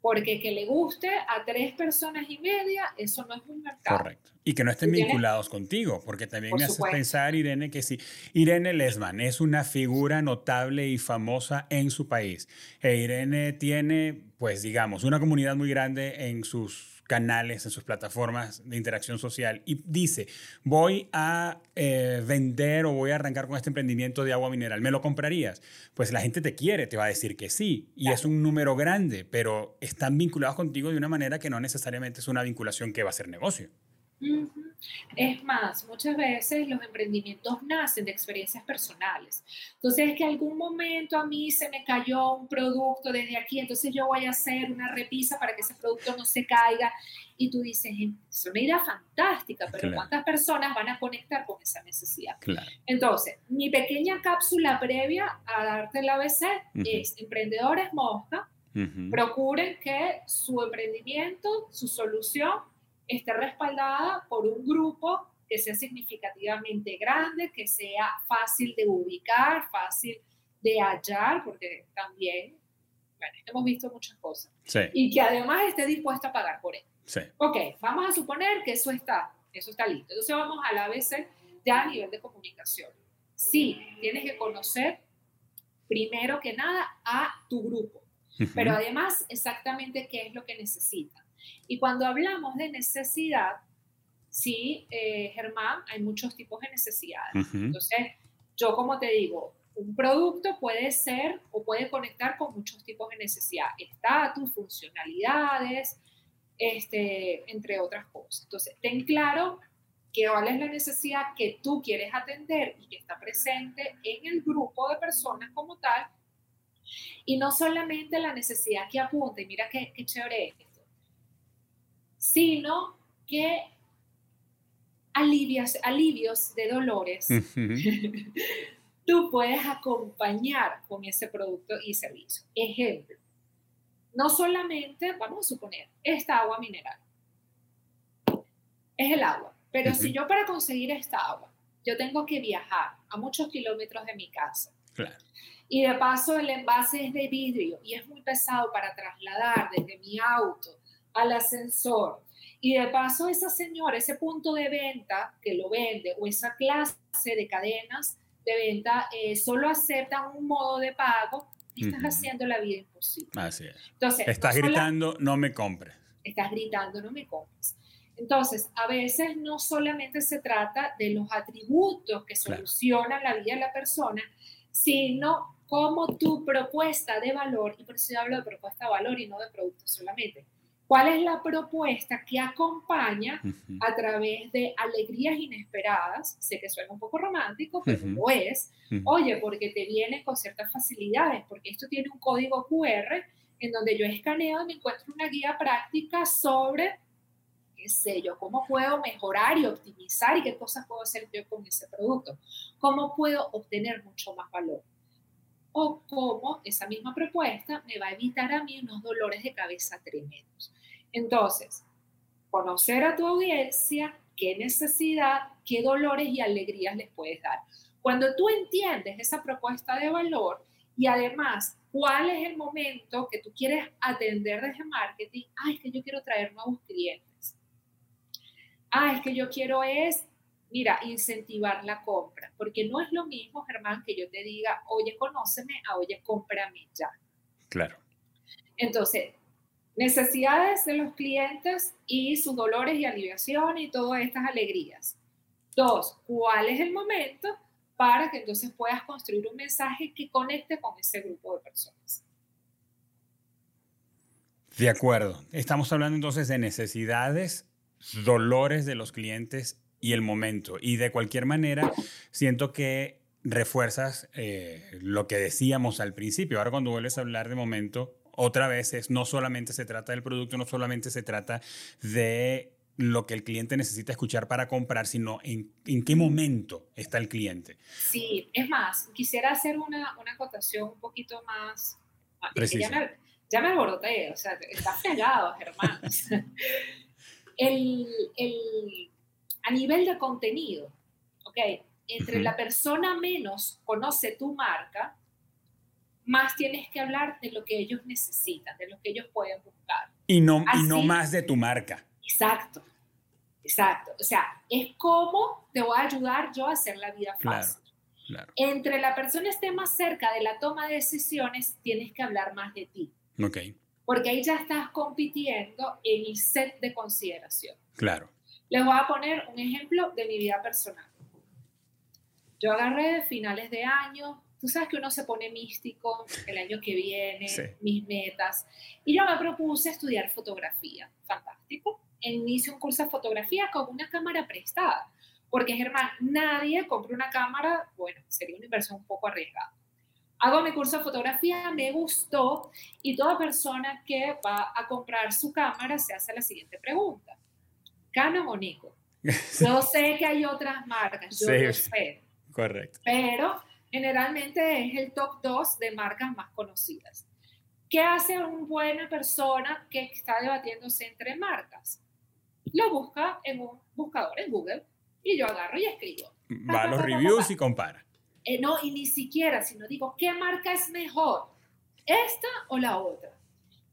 Porque que le guste a tres personas y media, eso no es un mercado. Correcto. Y que no estén vinculados contigo, porque también me hace pensar, Irene, que si Irene Lesman es una figura notable y famosa en su país, e Irene tiene, pues digamos, una comunidad muy grande en sus canales, en sus plataformas de interacción social y dice, voy a eh, vender o voy a arrancar con este emprendimiento de agua mineral, ¿me lo comprarías? Pues la gente te quiere, te va a decir que sí, y es un número grande, pero están vinculados contigo de una manera que no necesariamente es una vinculación que va a ser negocio. Es más, muchas veces los emprendimientos nacen de experiencias personales. Entonces, es que algún momento a mí se me cayó un producto desde aquí, entonces yo voy a hacer una repisa para que ese producto no se caiga. Y tú dices, es una idea fantástica, pero ¿cuántas personas van a conectar con esa necesidad? Entonces, mi pequeña cápsula previa a darte el ABC es Emprendedores Mosca. Procuren que su emprendimiento, su solución, esté respaldada por un grupo que sea significativamente grande, que sea fácil de ubicar, fácil de hallar, porque también, bueno, hemos visto muchas cosas. Y que además esté dispuesto a pagar por él. Sí. Ok, vamos a suponer que eso está, eso está listo. Entonces vamos a la ABC ya a nivel de comunicación. Sí, tienes que conocer primero que nada a tu grupo, pero además exactamente qué es lo que necesita. Y cuando hablamos de necesidad, sí, eh, Germán, hay muchos tipos de necesidades. Entonces, yo como te digo, un producto puede ser o puede conectar con muchos tipos de necesidad, estatus, funcionalidades, este, entre otras cosas. Entonces, ten claro que cuál es la necesidad que tú quieres atender y que está presente en el grupo de personas como tal. Y no solamente la necesidad que apunte, mira qué, qué chévere es sino que alivios, alivios de dolores tú puedes acompañar con ese producto y servicio. Ejemplo, no solamente, vamos a suponer, esta agua mineral. Es el agua, pero si yo para conseguir esta agua, yo tengo que viajar a muchos kilómetros de mi casa. Y de paso el envase es de vidrio y es muy pesado para trasladar desde mi auto al ascensor. Y de paso, esa señora, ese punto de venta que lo vende o esa clase de cadenas de venta eh, solo aceptan un modo de pago, estás haciendo la vida imposible. Así es. Entonces, estás gritando, no me compres. Estás gritando, no me compres. Entonces, a veces no solamente se trata de los atributos que solucionan la vida de la persona, sino como tu propuesta de valor, y por eso yo hablo de propuesta de valor y no de producto solamente, ¿Cuál es la propuesta que acompaña a través de alegrías inesperadas? Sé que suena un poco romántico, pero lo es. Oye, porque te viene con ciertas facilidades, porque esto tiene un código QR en donde yo escaneo y me encuentro una guía práctica sobre qué sé yo, cómo puedo mejorar y optimizar y qué cosas puedo hacer yo con ese producto, cómo puedo obtener mucho más valor o cómo esa misma propuesta me va a evitar a mí unos dolores de cabeza tremendos. Entonces, conocer a tu audiencia, qué necesidad, qué dolores y alegrías les puedes dar. Cuando tú entiendes esa propuesta de valor y además cuál es el momento que tú quieres atender desde marketing, ah, es que yo quiero traer nuevos clientes. Ah, es que yo quiero es mira, incentivar la compra, porque no es lo mismo, Germán, que yo te diga, oye, conóceme, a oye, cómprame ya. Claro. Entonces, necesidades de los clientes y sus dolores y aliviaciones y todas estas alegrías. Dos, ¿cuál es el momento para que entonces puedas construir un mensaje que conecte con ese grupo de personas? De acuerdo. Estamos hablando entonces de necesidades, dolores de los clientes y el momento. Y de cualquier manera, siento que refuerzas eh, lo que decíamos al principio. Ahora cuando vuelves a hablar de momento, otra vez es no solamente se trata del producto, no solamente se trata de lo que el cliente necesita escuchar para comprar, sino en, en qué momento está el cliente. Sí, es más, quisiera hacer una, una acotación un poquito más... Ah, Precisa. Ya me, ya me alboroté, o sea, está fregado, Germán. el, el a nivel de contenido, ¿ok? Entre la persona menos conoce tu marca, más tienes que hablar de lo que ellos necesitan, de lo que ellos pueden buscar. Y no, y no más de tu marca. Exacto, exacto. O sea, es como te voy a ayudar yo a hacer la vida fácil. Claro, Entre la persona esté más cerca de la toma de decisiones, tienes que hablar más de ti. Ok. Porque ahí ya estás compitiendo en el set de consideración. Claro. Les voy a poner un ejemplo de mi vida personal. Yo agarré de finales de año, tú sabes que uno se pone místico el año que viene, mis metas, y yo me propuse estudiar fotografía. Fantástico. Inicio un curso de fotografía con una cámara prestada, porque Germán, nadie compra una cámara, bueno, sería una inversión un poco arriesgada. Hago mi curso de fotografía, me gustó, y toda persona que va a comprar su cámara se hace la siguiente pregunta. Canon o Nikon. Yo sé que hay otras marcas, yo lo sé. Correcto. Pero generalmente es el top 2 de marcas más conocidas. ¿Qué hace una buena persona que está debatiéndose entre marcas? Lo busca en un buscador en Google y yo agarro y escribo. Va a los reviews y compara. Eh, no, y ni siquiera, sino digo, ¿qué marca es mejor? ¿Esta o la otra?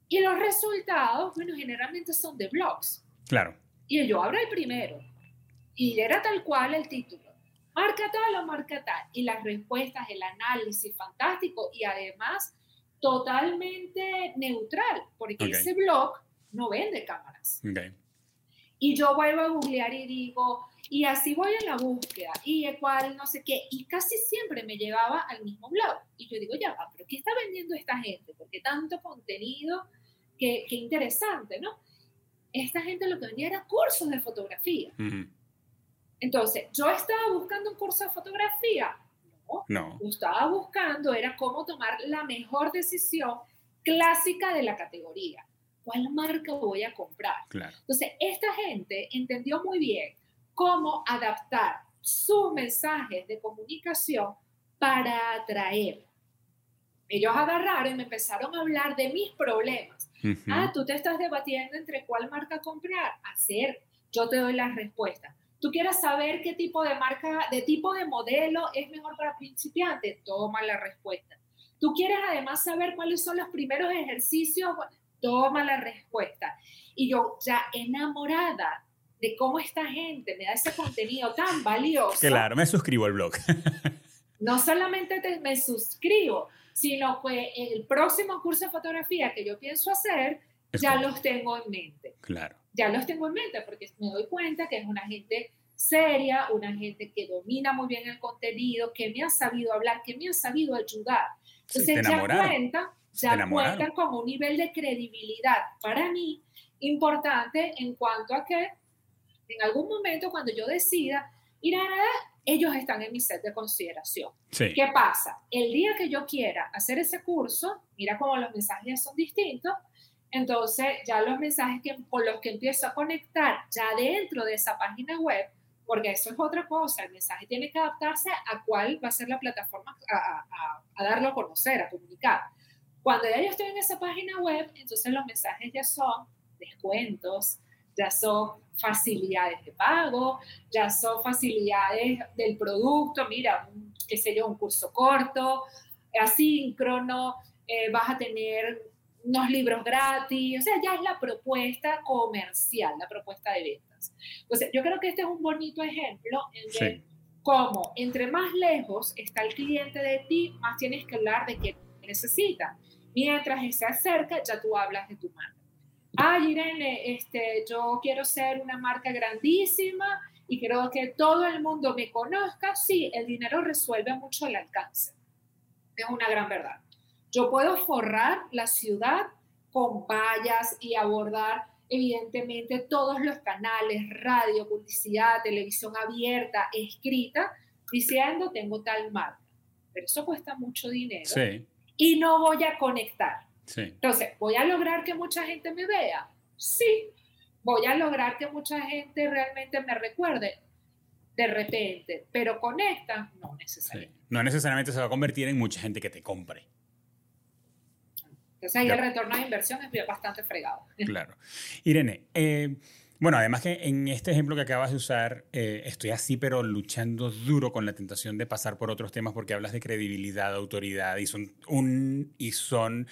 Y los resultados, bueno, generalmente son de blogs. Claro. Y yo abro el primero y era tal cual el título. Marca tal o marca tal. Y las respuestas, el análisis fantástico y además totalmente neutral, porque ese blog no vende cámaras. Y yo vuelvo a googlear y digo, y así voy a la búsqueda, y cual no sé qué, y casi siempre me llevaba al mismo blog. Y yo digo, ya va, pero ¿qué está vendiendo esta gente? Porque tanto contenido, qué, qué interesante, ¿no? esta gente lo que vendía era cursos de fotografía. Entonces, ¿yo estaba buscando un curso de fotografía? No. No. Yo estaba buscando era cómo tomar la mejor decisión clásica de la categoría. ¿Cuál marca voy a comprar? Claro. Entonces, esta gente entendió muy bien cómo adaptar sus mensajes de comunicación para atraer. Ellos agarraron y me empezaron a hablar de mis problemas Ah, tú te estás debatiendo entre cuál marca comprar. Hacer, yo te doy la respuesta. Tú quieres saber qué tipo de marca, de tipo de modelo es mejor para principiantes, toma la respuesta. Tú quieres además saber cuáles son los primeros ejercicios, toma la respuesta. Y yo ya enamorada de cómo esta gente me da ese contenido tan valioso. Claro, me suscribo al blog. no solamente me suscribo, sino que el próximo curso de fotografía que yo pienso hacer, ya los tengo en mente. Claro. Ya los tengo en mente porque me doy cuenta que es una gente seria, una gente que domina muy bien el contenido, que me ha sabido hablar, que me ha sabido ayudar. Entonces ya cuentan, ya cuentan con un nivel de credibilidad para mí importante en cuanto a que en algún momento cuando yo decida ir a ellos están en mi set de consideración. ¿Qué pasa? El día que yo quiera hacer ese curso, mira cómo los mensajes son distintos, entonces ya los mensajes que, con los que empiezo a conectar ya dentro de esa página web, porque eso es otra cosa, el mensaje tiene que adaptarse a cuál va a ser la plataforma a, a darlo a conocer, a comunicar. Cuando ya yo estoy en esa página web, entonces los mensajes ya son descuentos, ya son facilidades de pago, ya son facilidades del producto, mira, qué sé yo, un curso corto, asíncrono, eh, vas a tener unos libros gratis, o sea, ya es la propuesta comercial, la propuesta de ventas. Entonces, yo creo que este es un bonito ejemplo en cómo entre más lejos está el cliente de ti, más tienes que hablar de qué necesita. Mientras se acerca, ya tú hablas de tu marca. Ay, Irene, este, yo quiero ser una marca grandísima y creo que todo el mundo me conozca. Sí, el dinero resuelve mucho el alcance. Es una gran verdad. Yo puedo forrar la ciudad con vallas y abordar evidentemente todos los canales, radio, publicidad, televisión abierta, escrita, diciendo tengo tal marca. Pero eso cuesta mucho dinero. Sí y no voy a conectar. Entonces, ¿voy a lograr que mucha gente me vea? Sí. ¿Voy a lograr que mucha gente realmente me recuerde? De repente, pero conecta, no necesariamente. No necesariamente se va a convertir en mucha gente que te compre. Entonces ahí el retorno de inversión es bastante fregado. Claro. Irene, eh, bueno, además que en este ejemplo que acabas de usar, eh, estoy así, pero luchando duro con la tentación de pasar por otros temas porque hablas de credibilidad, autoridad y son, un, y son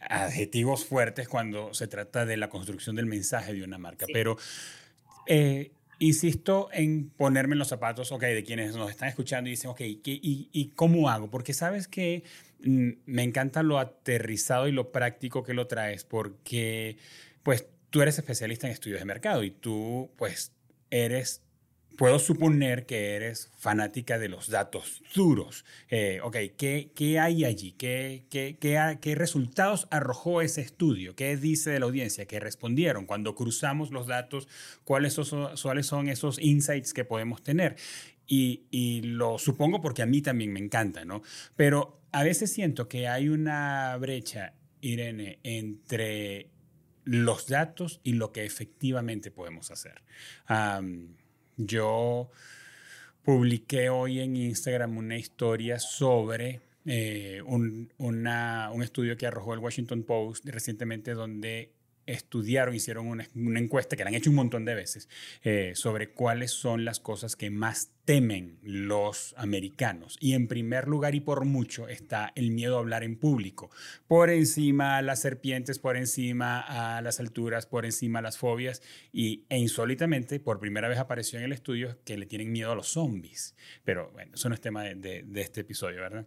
adjetivos fuertes cuando se trata de la construcción del mensaje de una marca. Pero eh, insisto en ponerme en los zapatos, ok, de quienes nos están escuchando y dicen, ok, y, y, cómo hago? Porque sabes que me encanta lo aterrizado y lo práctico que lo traes, porque pues tú eres especialista en estudios de mercado y tú, pues, eres, puedo suponer que eres fanática de los datos duros. Eh, ok, ¿qué, ¿qué, hay allí? ¿Qué, qué, qué, qué resultados arrojó ese estudio? ¿Qué dice de la audiencia? ¿Qué respondieron? Cuando cruzamos los datos, ¿cuáles son, ¿cuáles son esos insights que podemos tener? Y, y, lo supongo porque a mí también me encanta, ¿no? Pero a veces siento que hay una brecha, Irene, entre los datos y lo que efectivamente podemos hacer. yo publiqué hoy en Instagram una historia sobre eh, un, un, estudio que arrojó el Washington Post recientemente donde estudiaron, hicieron una, encuesta que la han hecho un montón de veces eh, sobre cuáles son las cosas que más temen los americanos. Y en primer lugar y por mucho está el miedo a hablar en público. Por encima a las serpientes, por encima a las alturas, por encima las fobias. Y, e insólitamente, por primera vez apareció en el estudio que le tienen miedo a los zombies. Pero bueno, eso no es tema de, de este episodio, ¿verdad?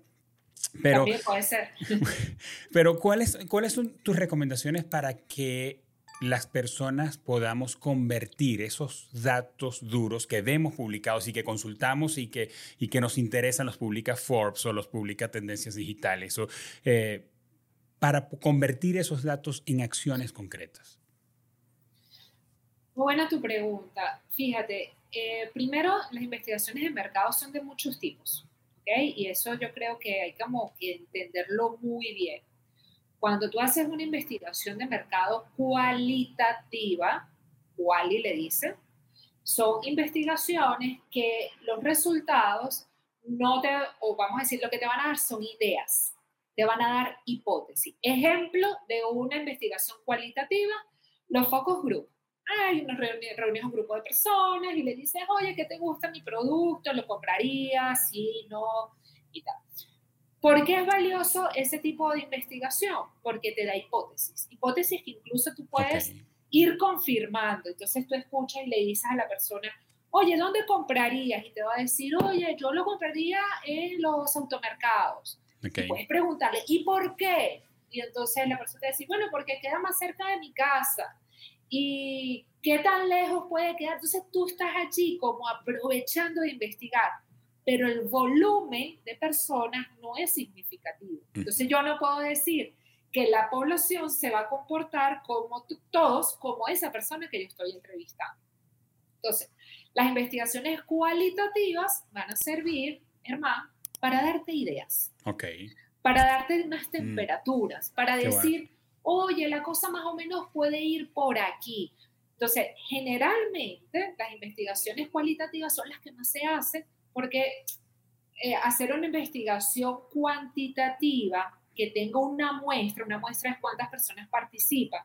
Pero, puede ser. Pero ¿cuáles, ¿cuáles son tus recomendaciones para que las personas podamos convertir esos datos duros que vemos publicados y que consultamos y que, y que nos interesan, los publica Forbes o los publica Tendencias Digitales, o, eh, para convertir esos datos en acciones concretas? Buena tu pregunta. Fíjate, eh, primero, las investigaciones de mercado son de muchos tipos. Y eso yo creo que hay como que entenderlo muy bien. Cuando tú haces una investigación de mercado cualitativa, quali le dice, son investigaciones que los resultados no te, o vamos a decir, lo que te van a dar son ideas, te van a dar hipótesis. Ejemplo de una investigación cualitativa, los focus group hay una reunión, un grupo de personas y le dices, oye, ¿qué te gusta mi producto? ¿Lo comprarías? Sí, no, y tal. ¿Por qué es valioso ese tipo de investigación? Porque te da hipótesis. Hipótesis que incluso tú puedes ir confirmando. Entonces tú escuchas y le dices a la persona, oye, ¿dónde comprarías? Y te va a decir, oye, yo lo compraría en los automercados. puedes preguntarle, ¿y por qué? Y entonces la persona te dice, bueno, porque queda más cerca de mi casa y qué tan lejos puede quedar. Entonces tú estás allí como aprovechando de investigar, pero el volumen de personas no es significativo. Mm. Entonces yo no puedo decir que la población se va a comportar como todos, como esa persona que yo estoy entrevistando. Entonces, las investigaciones cualitativas van a servir, hermano, para darte ideas. Ok. Para darte unas mm. temperaturas, para decir, oye, la cosa más o menos puede ir por aquí. Entonces, generalmente las investigaciones cualitativas son las que más se hacen porque eh, hacer una investigación cuantitativa que tenga una muestra, una muestra es cuántas personas participan,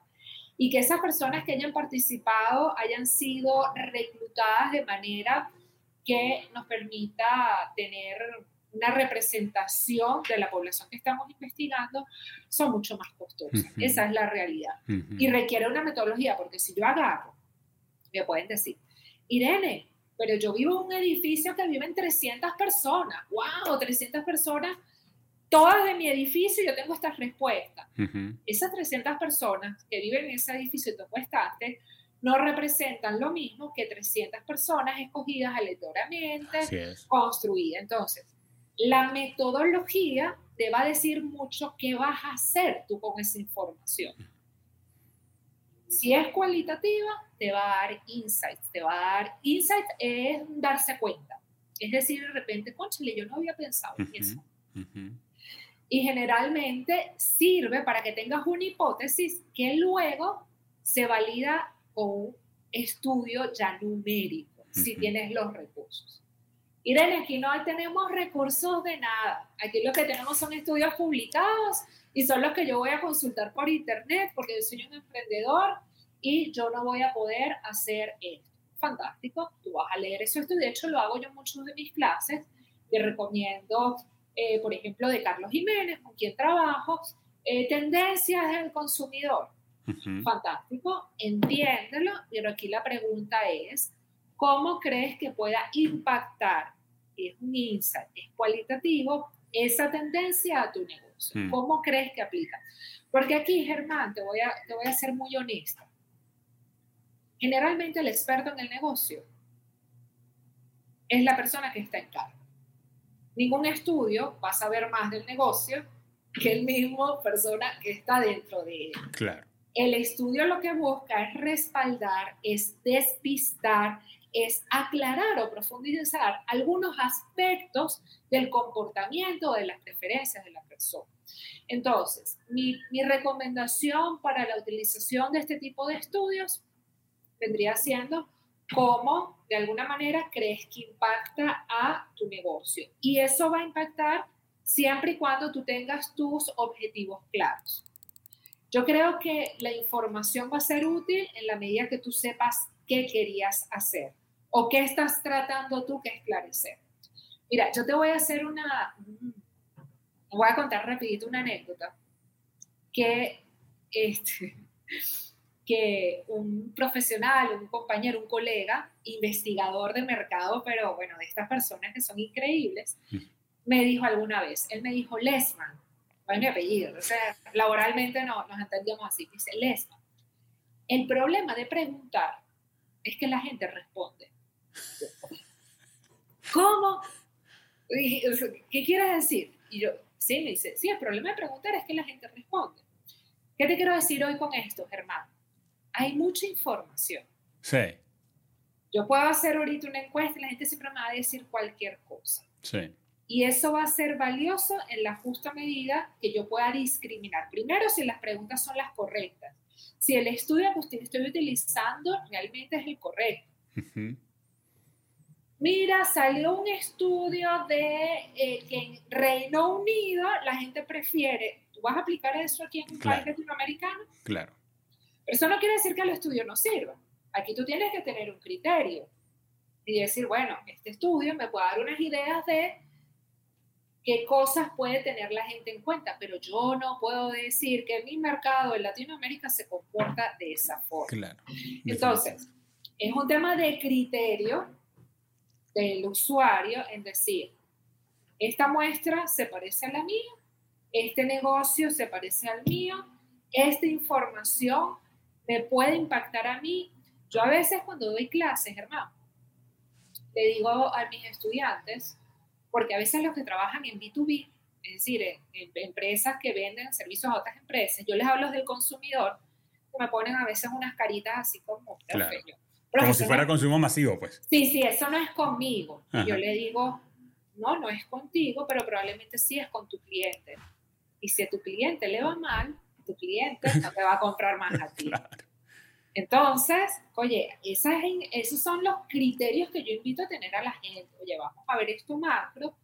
y que esas personas que hayan participado hayan sido reclutadas de manera que nos permita tener una representación de la población que estamos investigando, son mucho más costosas. Esa es la realidad. Y requiere una metodología, porque si yo agarro, me pueden decir, Irene, pero yo vivo en un edificio que viven 300 personas. ¡Wow! 300 personas todas de mi edificio yo tengo estas respuestas. Esas 300 personas que viven en ese edificio y tú encuestaste no representan lo mismo que 300 personas escogidas aleatoriamente, construidas. Entonces, la metodología te va a decir mucho qué vas a hacer tú con esa información. Si es cualitativa, te va a dar insights, te va a dar, insight es darse cuenta. Es decir, de repente, conchale, yo no había pensado en eso y generalmente sirve para que tengas una hipótesis que luego se valida con un estudio ya numérico, si tienes los recursos. Irene, aquí no tenemos recursos de nada. Aquí lo que tenemos son estudios publicados y son los que yo voy a consultar por internet porque yo soy un emprendedor y yo no voy a poder hacer esto. Fantástico, tú vas a leer eso. De hecho, lo hago yo en muchas de mis clases. Te recomiendo eh, por ejemplo, de Carlos Jiménez, con quien trabajo, eh, tendencias del consumidor. Fantástico, entiéndelo, pero aquí la pregunta es, ¿cómo crees que pueda impactar, es un insight, es cualitativo, esa tendencia a tu negocio? Mm. ¿Cómo crees que aplica? Porque aquí, Germán, te voy, a, te voy a ser muy honesta. Generalmente el experto en el negocio es la persona que está en cargo ningún estudio va a saber más del negocio que el mismo persona que está dentro de él. Claro. El estudio lo que busca es respaldar, es despistar, es aclarar o profundizar algunos aspectos del comportamiento o de las preferencias de la persona. Entonces, mi, mi recomendación para la utilización de este tipo de estudios vendría siendo cómo de alguna manera crees que impacta a tu negocio. Y eso va a impactar siempre y cuando tú tengas tus objetivos claros. Yo creo que la información va a ser útil en la medida que tú sepas qué querías hacer o qué estás tratando tú que esclarecer. Mira, yo te voy a hacer una, voy a contar rapidito una anécdota que este, que un profesional, un compañero, un colega, investigador de mercado, pero bueno, de estas personas que son increíbles, mm. me dijo alguna vez, él me dijo, Lesman, es mi apellido, o sea, laboralmente no, nos entendíamos así, dice Lesman, el problema de preguntar es que la gente responde. ¿Cómo? ¿Qué quieres decir? Y yo, sí, me dice, sí, el problema de preguntar es que la gente responde. ¿Qué te quiero decir hoy con esto, Germán? hay mucha información. Sí. Yo puedo hacer ahorita una encuesta y la gente siempre me va a decir cualquier cosa. Sí. Y eso va a ser valioso en la justa medida que yo pueda discriminar. Primero, si las preguntas son las correctas. Si el estudio que usted estoy utilizando realmente es el correcto. Mira, salió un estudio de eh, que en Reino Unido la gente prefiere. ¿Tú vas a aplicar eso aquí en un país latinoamericano? Claro. Pero eso no quiere decir que el estudio no sirva. Aquí tú tienes que tener un criterio y decir, bueno, este estudio me puede dar unas ideas de qué cosas puede tener la gente en cuenta, pero yo no puedo decir que mi mercado en Latinoamérica se comporta de esa forma. Claro. Entonces, es un tema de criterio del usuario en decir, esta muestra se parece a la mía, este negocio se parece al mío, esta información me puede impactar a mí. Yo a veces cuando doy clases, hermano, le digo a mis estudiantes, porque a veces los que trabajan en B2B, es decir, en, empresas que venden servicios a otras empresas, yo les hablo del consumidor, que me ponen a veces unas caritas así como... Claro. Como si fuera consumo masivo, pues. Sí, sí, eso no es conmigo. Yo le digo, no, no es contigo, pero probablemente sí es con tu cliente. Y si a tu cliente le va mal, tu cliente, no te va a comprar más a ti. Entonces, oye, esos son los criterios que yo invito a tener a la gente. Oye, vamos a ver esto macro,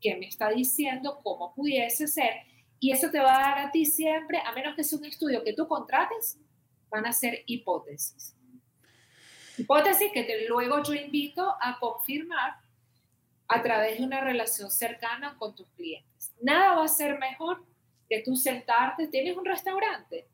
que me está diciendo cómo pudiese ser, y eso te va a dar a ti siempre, a menos que sea un estudio que tú contrates, van a ser hipótesis. Hipótesis que luego yo invito a confirmar a través de una relación cercana con tus clientes. Nada va a ser mejor que tú sentarte, tienes un restaurante,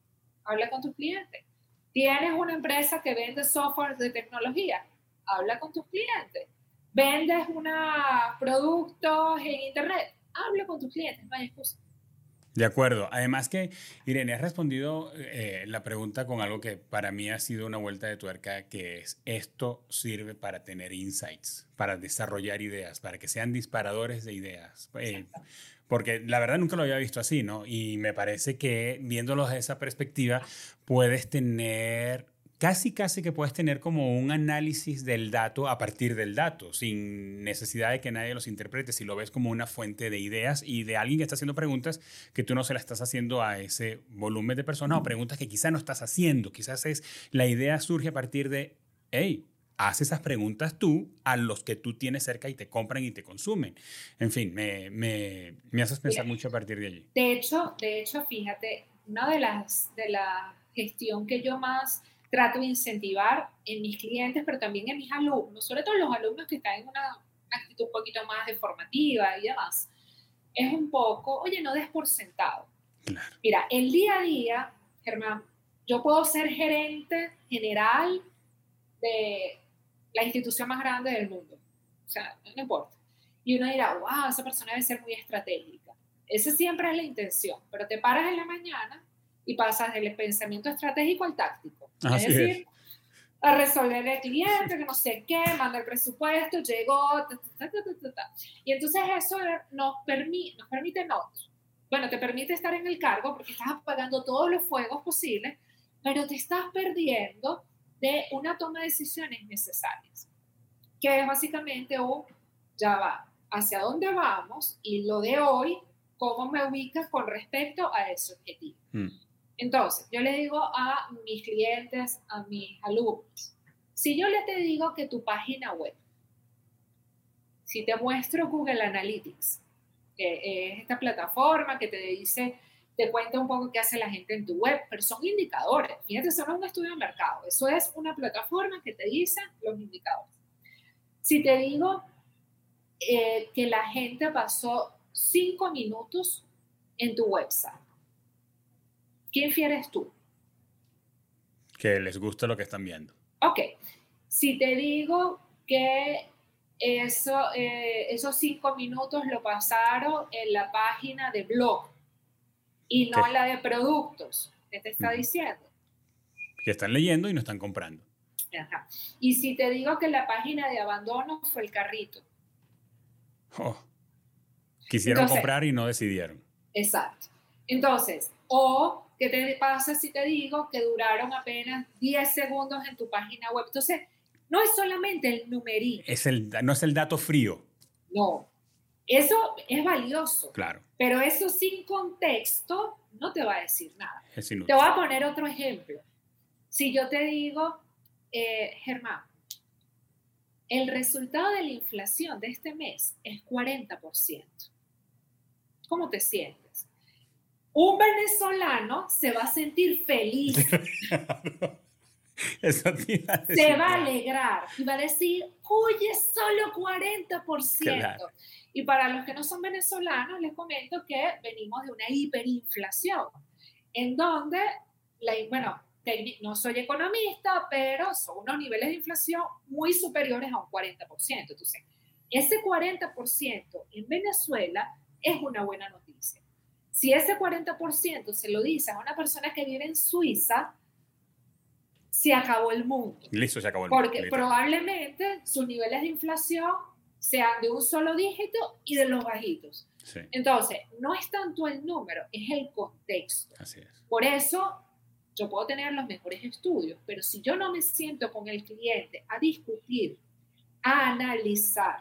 habla con tus clientes Tienes una empresa que vende software de tecnología, habla con tus clientes. Vendes una productos en internet, habla con tus clientes, no hay excusa. De acuerdo. Además que, Irene, has respondido eh, la pregunta con algo que para mí ha sido una vuelta de tuerca, que es, esto sirve para tener insights, para desarrollar ideas, para que sean disparadores de ideas. Eh, porque la verdad nunca lo había visto así, ¿no? Y me parece que viéndolo desde esa perspectiva, puedes tener, casi, casi que puedes tener como un análisis del dato a partir del dato, sin necesidad de que nadie los interprete, si lo ves como una fuente de ideas y de alguien que está haciendo preguntas que tú no se las estás haciendo a ese volumen de personas o preguntas que quizás no estás haciendo, quizás es la idea surge a partir de, hey, haz esas preguntas tú a los que tú tienes cerca y te compran y te consumen. En fin, me, me, me haces pensar mucho a partir de allí. De hecho, de hecho, fíjate, una de las de la gestión que yo más trato de incentivar en mis clientes, pero también en mis alumnos, sobre todo los alumnos que están en una actitud un poquito más deformativa y demás, es un poco, oye, no des por sentado. Mira, el día a día, Germán, yo puedo ser gerente general de la institución más grande del mundo. O sea, no importa. Y uno dirá, wow, esa persona debe ser muy estratégica. Esa siempre es la intención, pero te paras en la mañana y pasas del pensamiento estratégico al táctico. es decir, a resolver el cliente, que no sé qué, manda el presupuesto, llegó, y entonces eso nos, permite, nos permite, no, bueno, te permite estar en el cargo porque estás apagando todos los fuegos posibles, pero te estás perdiendo de una toma de decisiones necesarias, que es básicamente un, ya va, hacia dónde vamos y lo de hoy, cómo me ubicas con respecto a ese objetivo. Mm. Entonces, yo le digo a mis clientes, a mis alumnos, si yo le te digo que tu página web, si te muestro Google Analytics, que es esta plataforma que te dice te cuenta un poco qué hace la gente en tu web, pero son indicadores. Fíjate, eso no es un estudio de mercado, eso es una plataforma que te dice los indicadores. Si te digo eh, que la gente pasó cinco minutos en tu website, ¿qué infieres tú? Que les gusta lo que están viendo. Ok. Si te digo que eso, eh, esos cinco minutos lo pasaron en la página de blog y no la de productos. ¿Qué te está diciendo? Que están leyendo y no están comprando. Ajá. Y si te digo que la página de abandono fue el carrito. Oh. Quisieron comprar y no decidieron. Exacto. Entonces, o ¿qué te pasa si te digo que duraron apenas 10 segundos en tu página web? Entonces, no es solamente el numerito. Es el, no es el dato frío. No, eso es valioso. Claro. Pero eso sin contexto no te va a decir nada. te voy a poner otro ejemplo. Si yo te digo, eh, Germán, el resultado de la inflación de este mes es 40%. ¿Cómo te sientes? Un venezolano se va a sentir feliz. se va a alegrar y va a decir, oye, solo 40%. Y para los que no son venezolanos, les comento que venimos de una hiperinflación, en donde, la, bueno, no soy economista, pero son unos niveles de inflación muy superiores a un 40%. Entonces, ese 40% en Venezuela es una buena noticia. Si ese 40% se lo dice a una persona que vive en Suiza, se acabó el mundo. Listo, se acabó el mundo. Porque probablemente sus niveles de inflación sean de un solo dígito y de los bajitos. Entonces, no es tanto el número, es el contexto. Así es. Por eso, yo puedo tener los mejores estudios, pero si yo no me siento con el cliente a discutir, a analizar,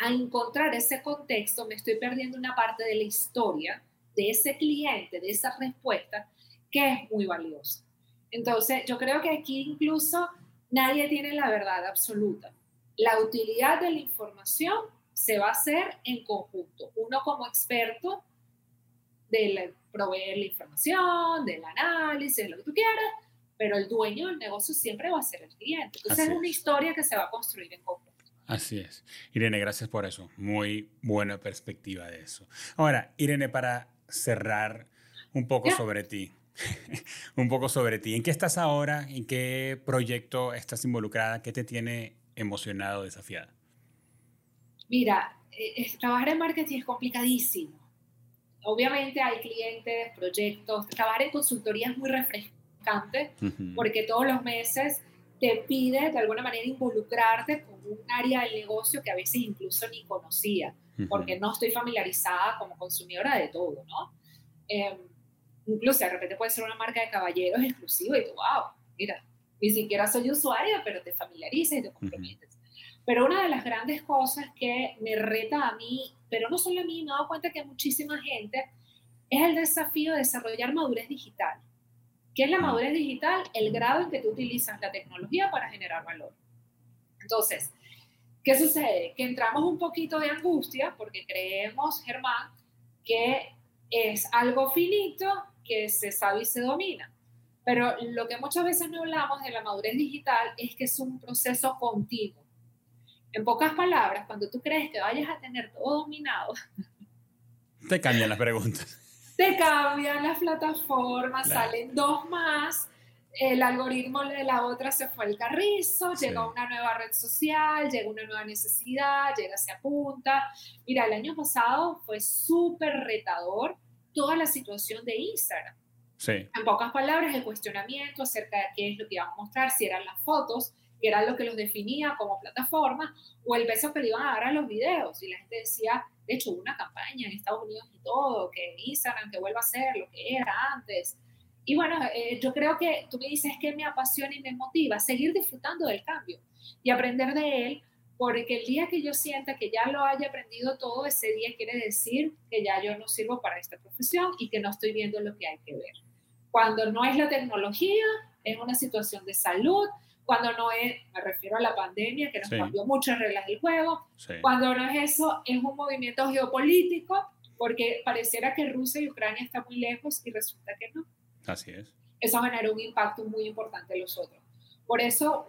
a encontrar ese contexto, me estoy perdiendo una parte de la historia de ese cliente, de esa respuesta, que es muy valiosa. Entonces, yo creo que aquí incluso nadie tiene la verdad absoluta. La utilidad de la información se va a hacer en conjunto. Uno como experto de proveer la información, del análisis, lo que tú quieras, pero el dueño del negocio siempre va a ser el cliente. Entonces es una historia que se va a construir en conjunto. Así es. Irene, gracias por eso. Muy buena perspectiva de eso. Ahora, Irene, para cerrar un poco sobre ti. un poco sobre ti. ¿En qué estás ahora? ¿En qué proyecto estás involucrada? ¿Qué te tiene emocionado, desafiada? Mira, eh, trabajar en marketing es complicadísimo. Obviamente hay clientes, proyectos. Trabajar en consultoría es muy refrescante porque todos los meses te pide de alguna manera involucrarte con un área del negocio que a veces incluso ni conocía, porque no estoy familiarizada como consumidora de todo, ¿no? Em, incluso de repente puede ser una marca de caballeros exclusiva y tú, wow, mira, ni siquiera soy usuaria, pero te familiarizas y te comprometes. Pero una de las grandes cosas que me reta a mí, pero no solo a mí, me he dado cuenta que a muchísima gente, es el desafío de desarrollar madurez digital. ¿Qué es la madurez digital? El grado en que tú utilizas la tecnología para generar valor. Entonces, ¿qué sucede? Que entramos un poquito de angustia porque creemos, Germán, que es algo finito que se sabe y se domina. Pero lo que muchas veces no hablamos de la madurez digital es que es un proceso continuo. En pocas palabras, cuando tú crees que vayas a tener todo dominado, te cambian las preguntas te cambian las plataformas, salen dos más, el algoritmo de la otra se fue al carrizo, llega una nueva red social, llega una nueva necesidad, llega, se apunta. Mira, el año pasado fue súper retador toda la situación de Instagram. Sí. En pocas palabras, el cuestionamiento acerca de qué es lo que iban a mostrar, si eran las fotos, que era lo que los definía como plataforma, o el peso que le iban a dar a los videos. Y la gente decía, de hecho, hubo una campaña en Estados Unidos y todo, que Instagram que vuelva a ser lo que era antes. Y bueno, eh, yo creo que tú me dices que me apasiona y me motiva seguir disfrutando del cambio y aprender de él, porque el día que yo sienta que ya lo haya aprendido todo, ese día quiere decir que ya yo no sirvo para esta profesión y que no estoy viendo lo que hay que ver. Cuando no es la tecnología, es una situación de salud, cuando no es, me refiero a la pandemia, que nos cambió muchas reglas del juego, cuando no es eso, es un movimiento geopolítico, porque pareciera que Rusia y Ucrania están muy lejos y resulta que no. Así es. Eso generó un impacto muy importante en los otros. Por eso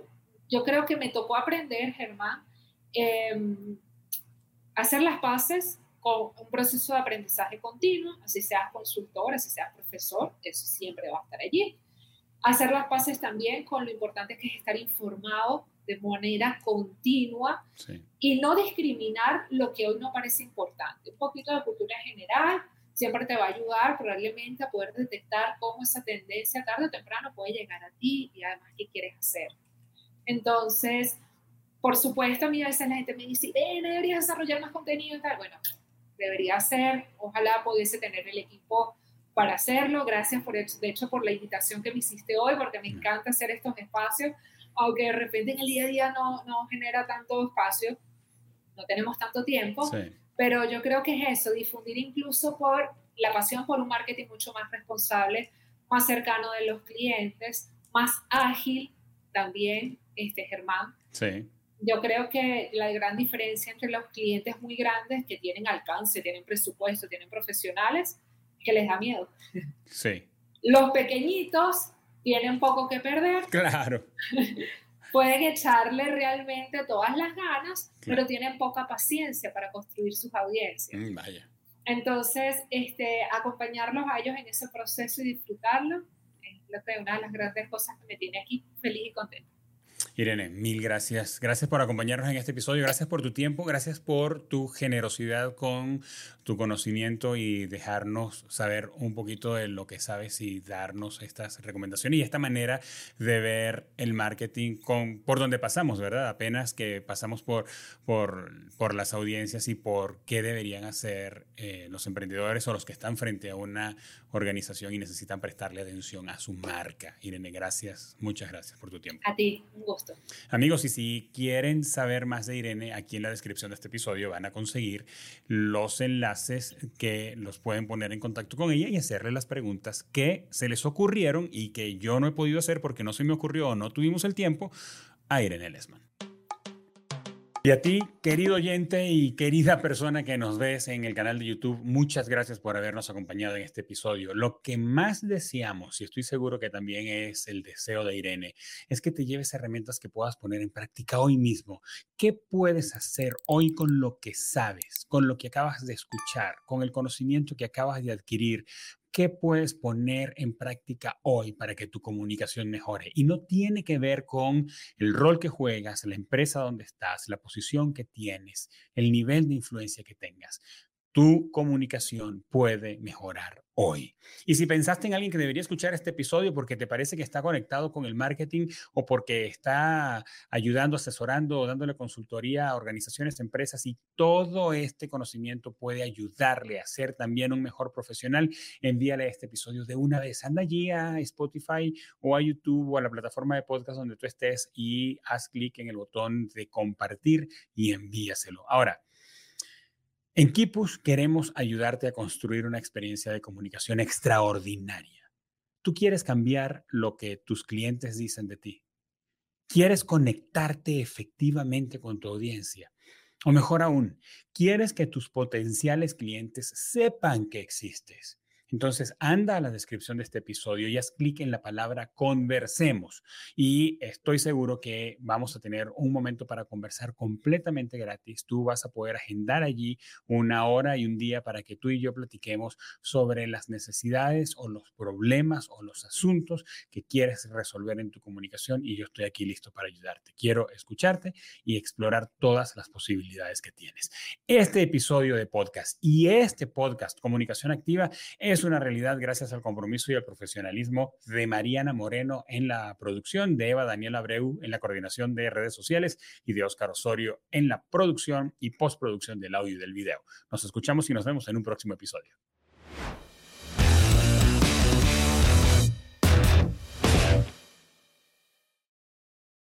yo creo que me tocó aprender, Germán, em, hacer las paces con un proceso de aprendizaje continuo, así seas consultor, así seas profesor, eso siempre va a estar allí hacer las paces también con lo importante que es estar informado de manera continua y no discriminar lo que hoy no parece importante. Un poquito de cultura general siempre te va a ayudar probablemente a poder detectar cómo esa tendencia tarde o temprano puede llegar a ti y además qué quieres hacer. Entonces, por supuesto, a mí a veces la gente me dice, eh, deberías desarrollar más contenido y tal. Bueno, debería ser, ojalá pudiese tener el equipo para hacerlo. Gracias por, de hecho por la invitación que me hiciste hoy, porque me encanta hacer estos espacios, aunque de repente en el día a día no, no genera tanto espacio, no tenemos tanto tiempo, pero yo creo que es eso, difundir incluso por la pasión por un marketing mucho más responsable, más cercano de los clientes, más ágil también, este Germán. Sí. Yo creo que la gran diferencia entre los clientes muy grandes que tienen alcance, tienen presupuesto, tienen profesionales, que les da miedo. Sí. Los pequeñitos tienen poco que perder. Claro. Pueden echarle realmente todas las ganas, pero tienen poca paciencia para construir sus audiencias. Mm, vaya. Entonces, este, acompañarlos a ellos en ese proceso y disfrutarlo es lo que una de las grandes cosas que me tiene aquí feliz y contenta. Irene, mil gracias. Gracias por acompañarnos en este episodio. Gracias por tu tiempo. Gracias por tu generosidad con tu conocimiento y dejarnos saber un poquito de lo que sabes y darnos estas recomendaciones y esta manera de ver el marketing con, por donde pasamos, ¿verdad? Apenas que pasamos por, por, por las audiencias y por qué deberían hacer eh, los emprendedores o los que están frente a una organización y necesitan prestarle atención a su marca. Irene, gracias. Muchas gracias por tu tiempo. A ti, un gusto. Amigos, y si quieren saber más de Irene, aquí en la descripción de este episodio van a conseguir los enlaces que los pueden poner en contacto con ella y hacerle las preguntas que se les ocurrieron y que yo no he podido hacer porque no se me ocurrió o no tuvimos el tiempo a Irene Lesman. Y a ti, querido oyente y querida persona que nos ves en el canal de YouTube, muchas gracias por habernos acompañado en este episodio. Lo que más deseamos, y estoy seguro que también es el deseo de Irene, es que te lleves herramientas que puedas poner en práctica hoy mismo. ¿Qué puedes hacer hoy con lo que sabes, con lo que acabas de escuchar, con el conocimiento que acabas de adquirir ¿Qué puedes poner en práctica hoy para que tu comunicación mejore? Y no tiene que ver con el rol que juegas, la empresa donde estás, la posición que tienes, el nivel de influencia que tengas. Tu comunicación puede mejorar hoy. Y si pensaste en alguien que debería escuchar este episodio porque te parece que está conectado con el marketing o porque está ayudando, asesorando o dándole consultoría a organizaciones, empresas y todo este conocimiento puede ayudarle a ser también un mejor profesional, envíale este episodio de una vez. Anda allí a Spotify o a YouTube o a la plataforma de podcast donde tú estés y haz clic en el botón de compartir y envíaselo. Ahora, en Kipus queremos ayudarte a construir una experiencia de comunicación extraordinaria. Tú quieres cambiar lo que tus clientes dicen de ti. Quieres conectarte efectivamente con tu audiencia. O mejor aún, quieres que tus potenciales clientes sepan que existes. Entonces, anda a la descripción de este episodio y haz clic en la palabra conversemos. Y estoy seguro que vamos a tener un momento para conversar completamente gratis. Tú vas a poder agendar allí una hora y un día para que tú y yo platiquemos sobre las necesidades o los problemas o los asuntos que quieres resolver en tu comunicación. Y yo estoy aquí listo para ayudarte. Quiero escucharte y explorar todas las posibilidades que tienes. Este episodio de podcast y este podcast, Comunicación Activa, es es una realidad gracias al compromiso y al profesionalismo de Mariana Moreno en la producción, de Eva Daniela Abreu en la coordinación de redes sociales y de Oscar Osorio en la producción y postproducción del audio y del video. Nos escuchamos y nos vemos en un próximo episodio.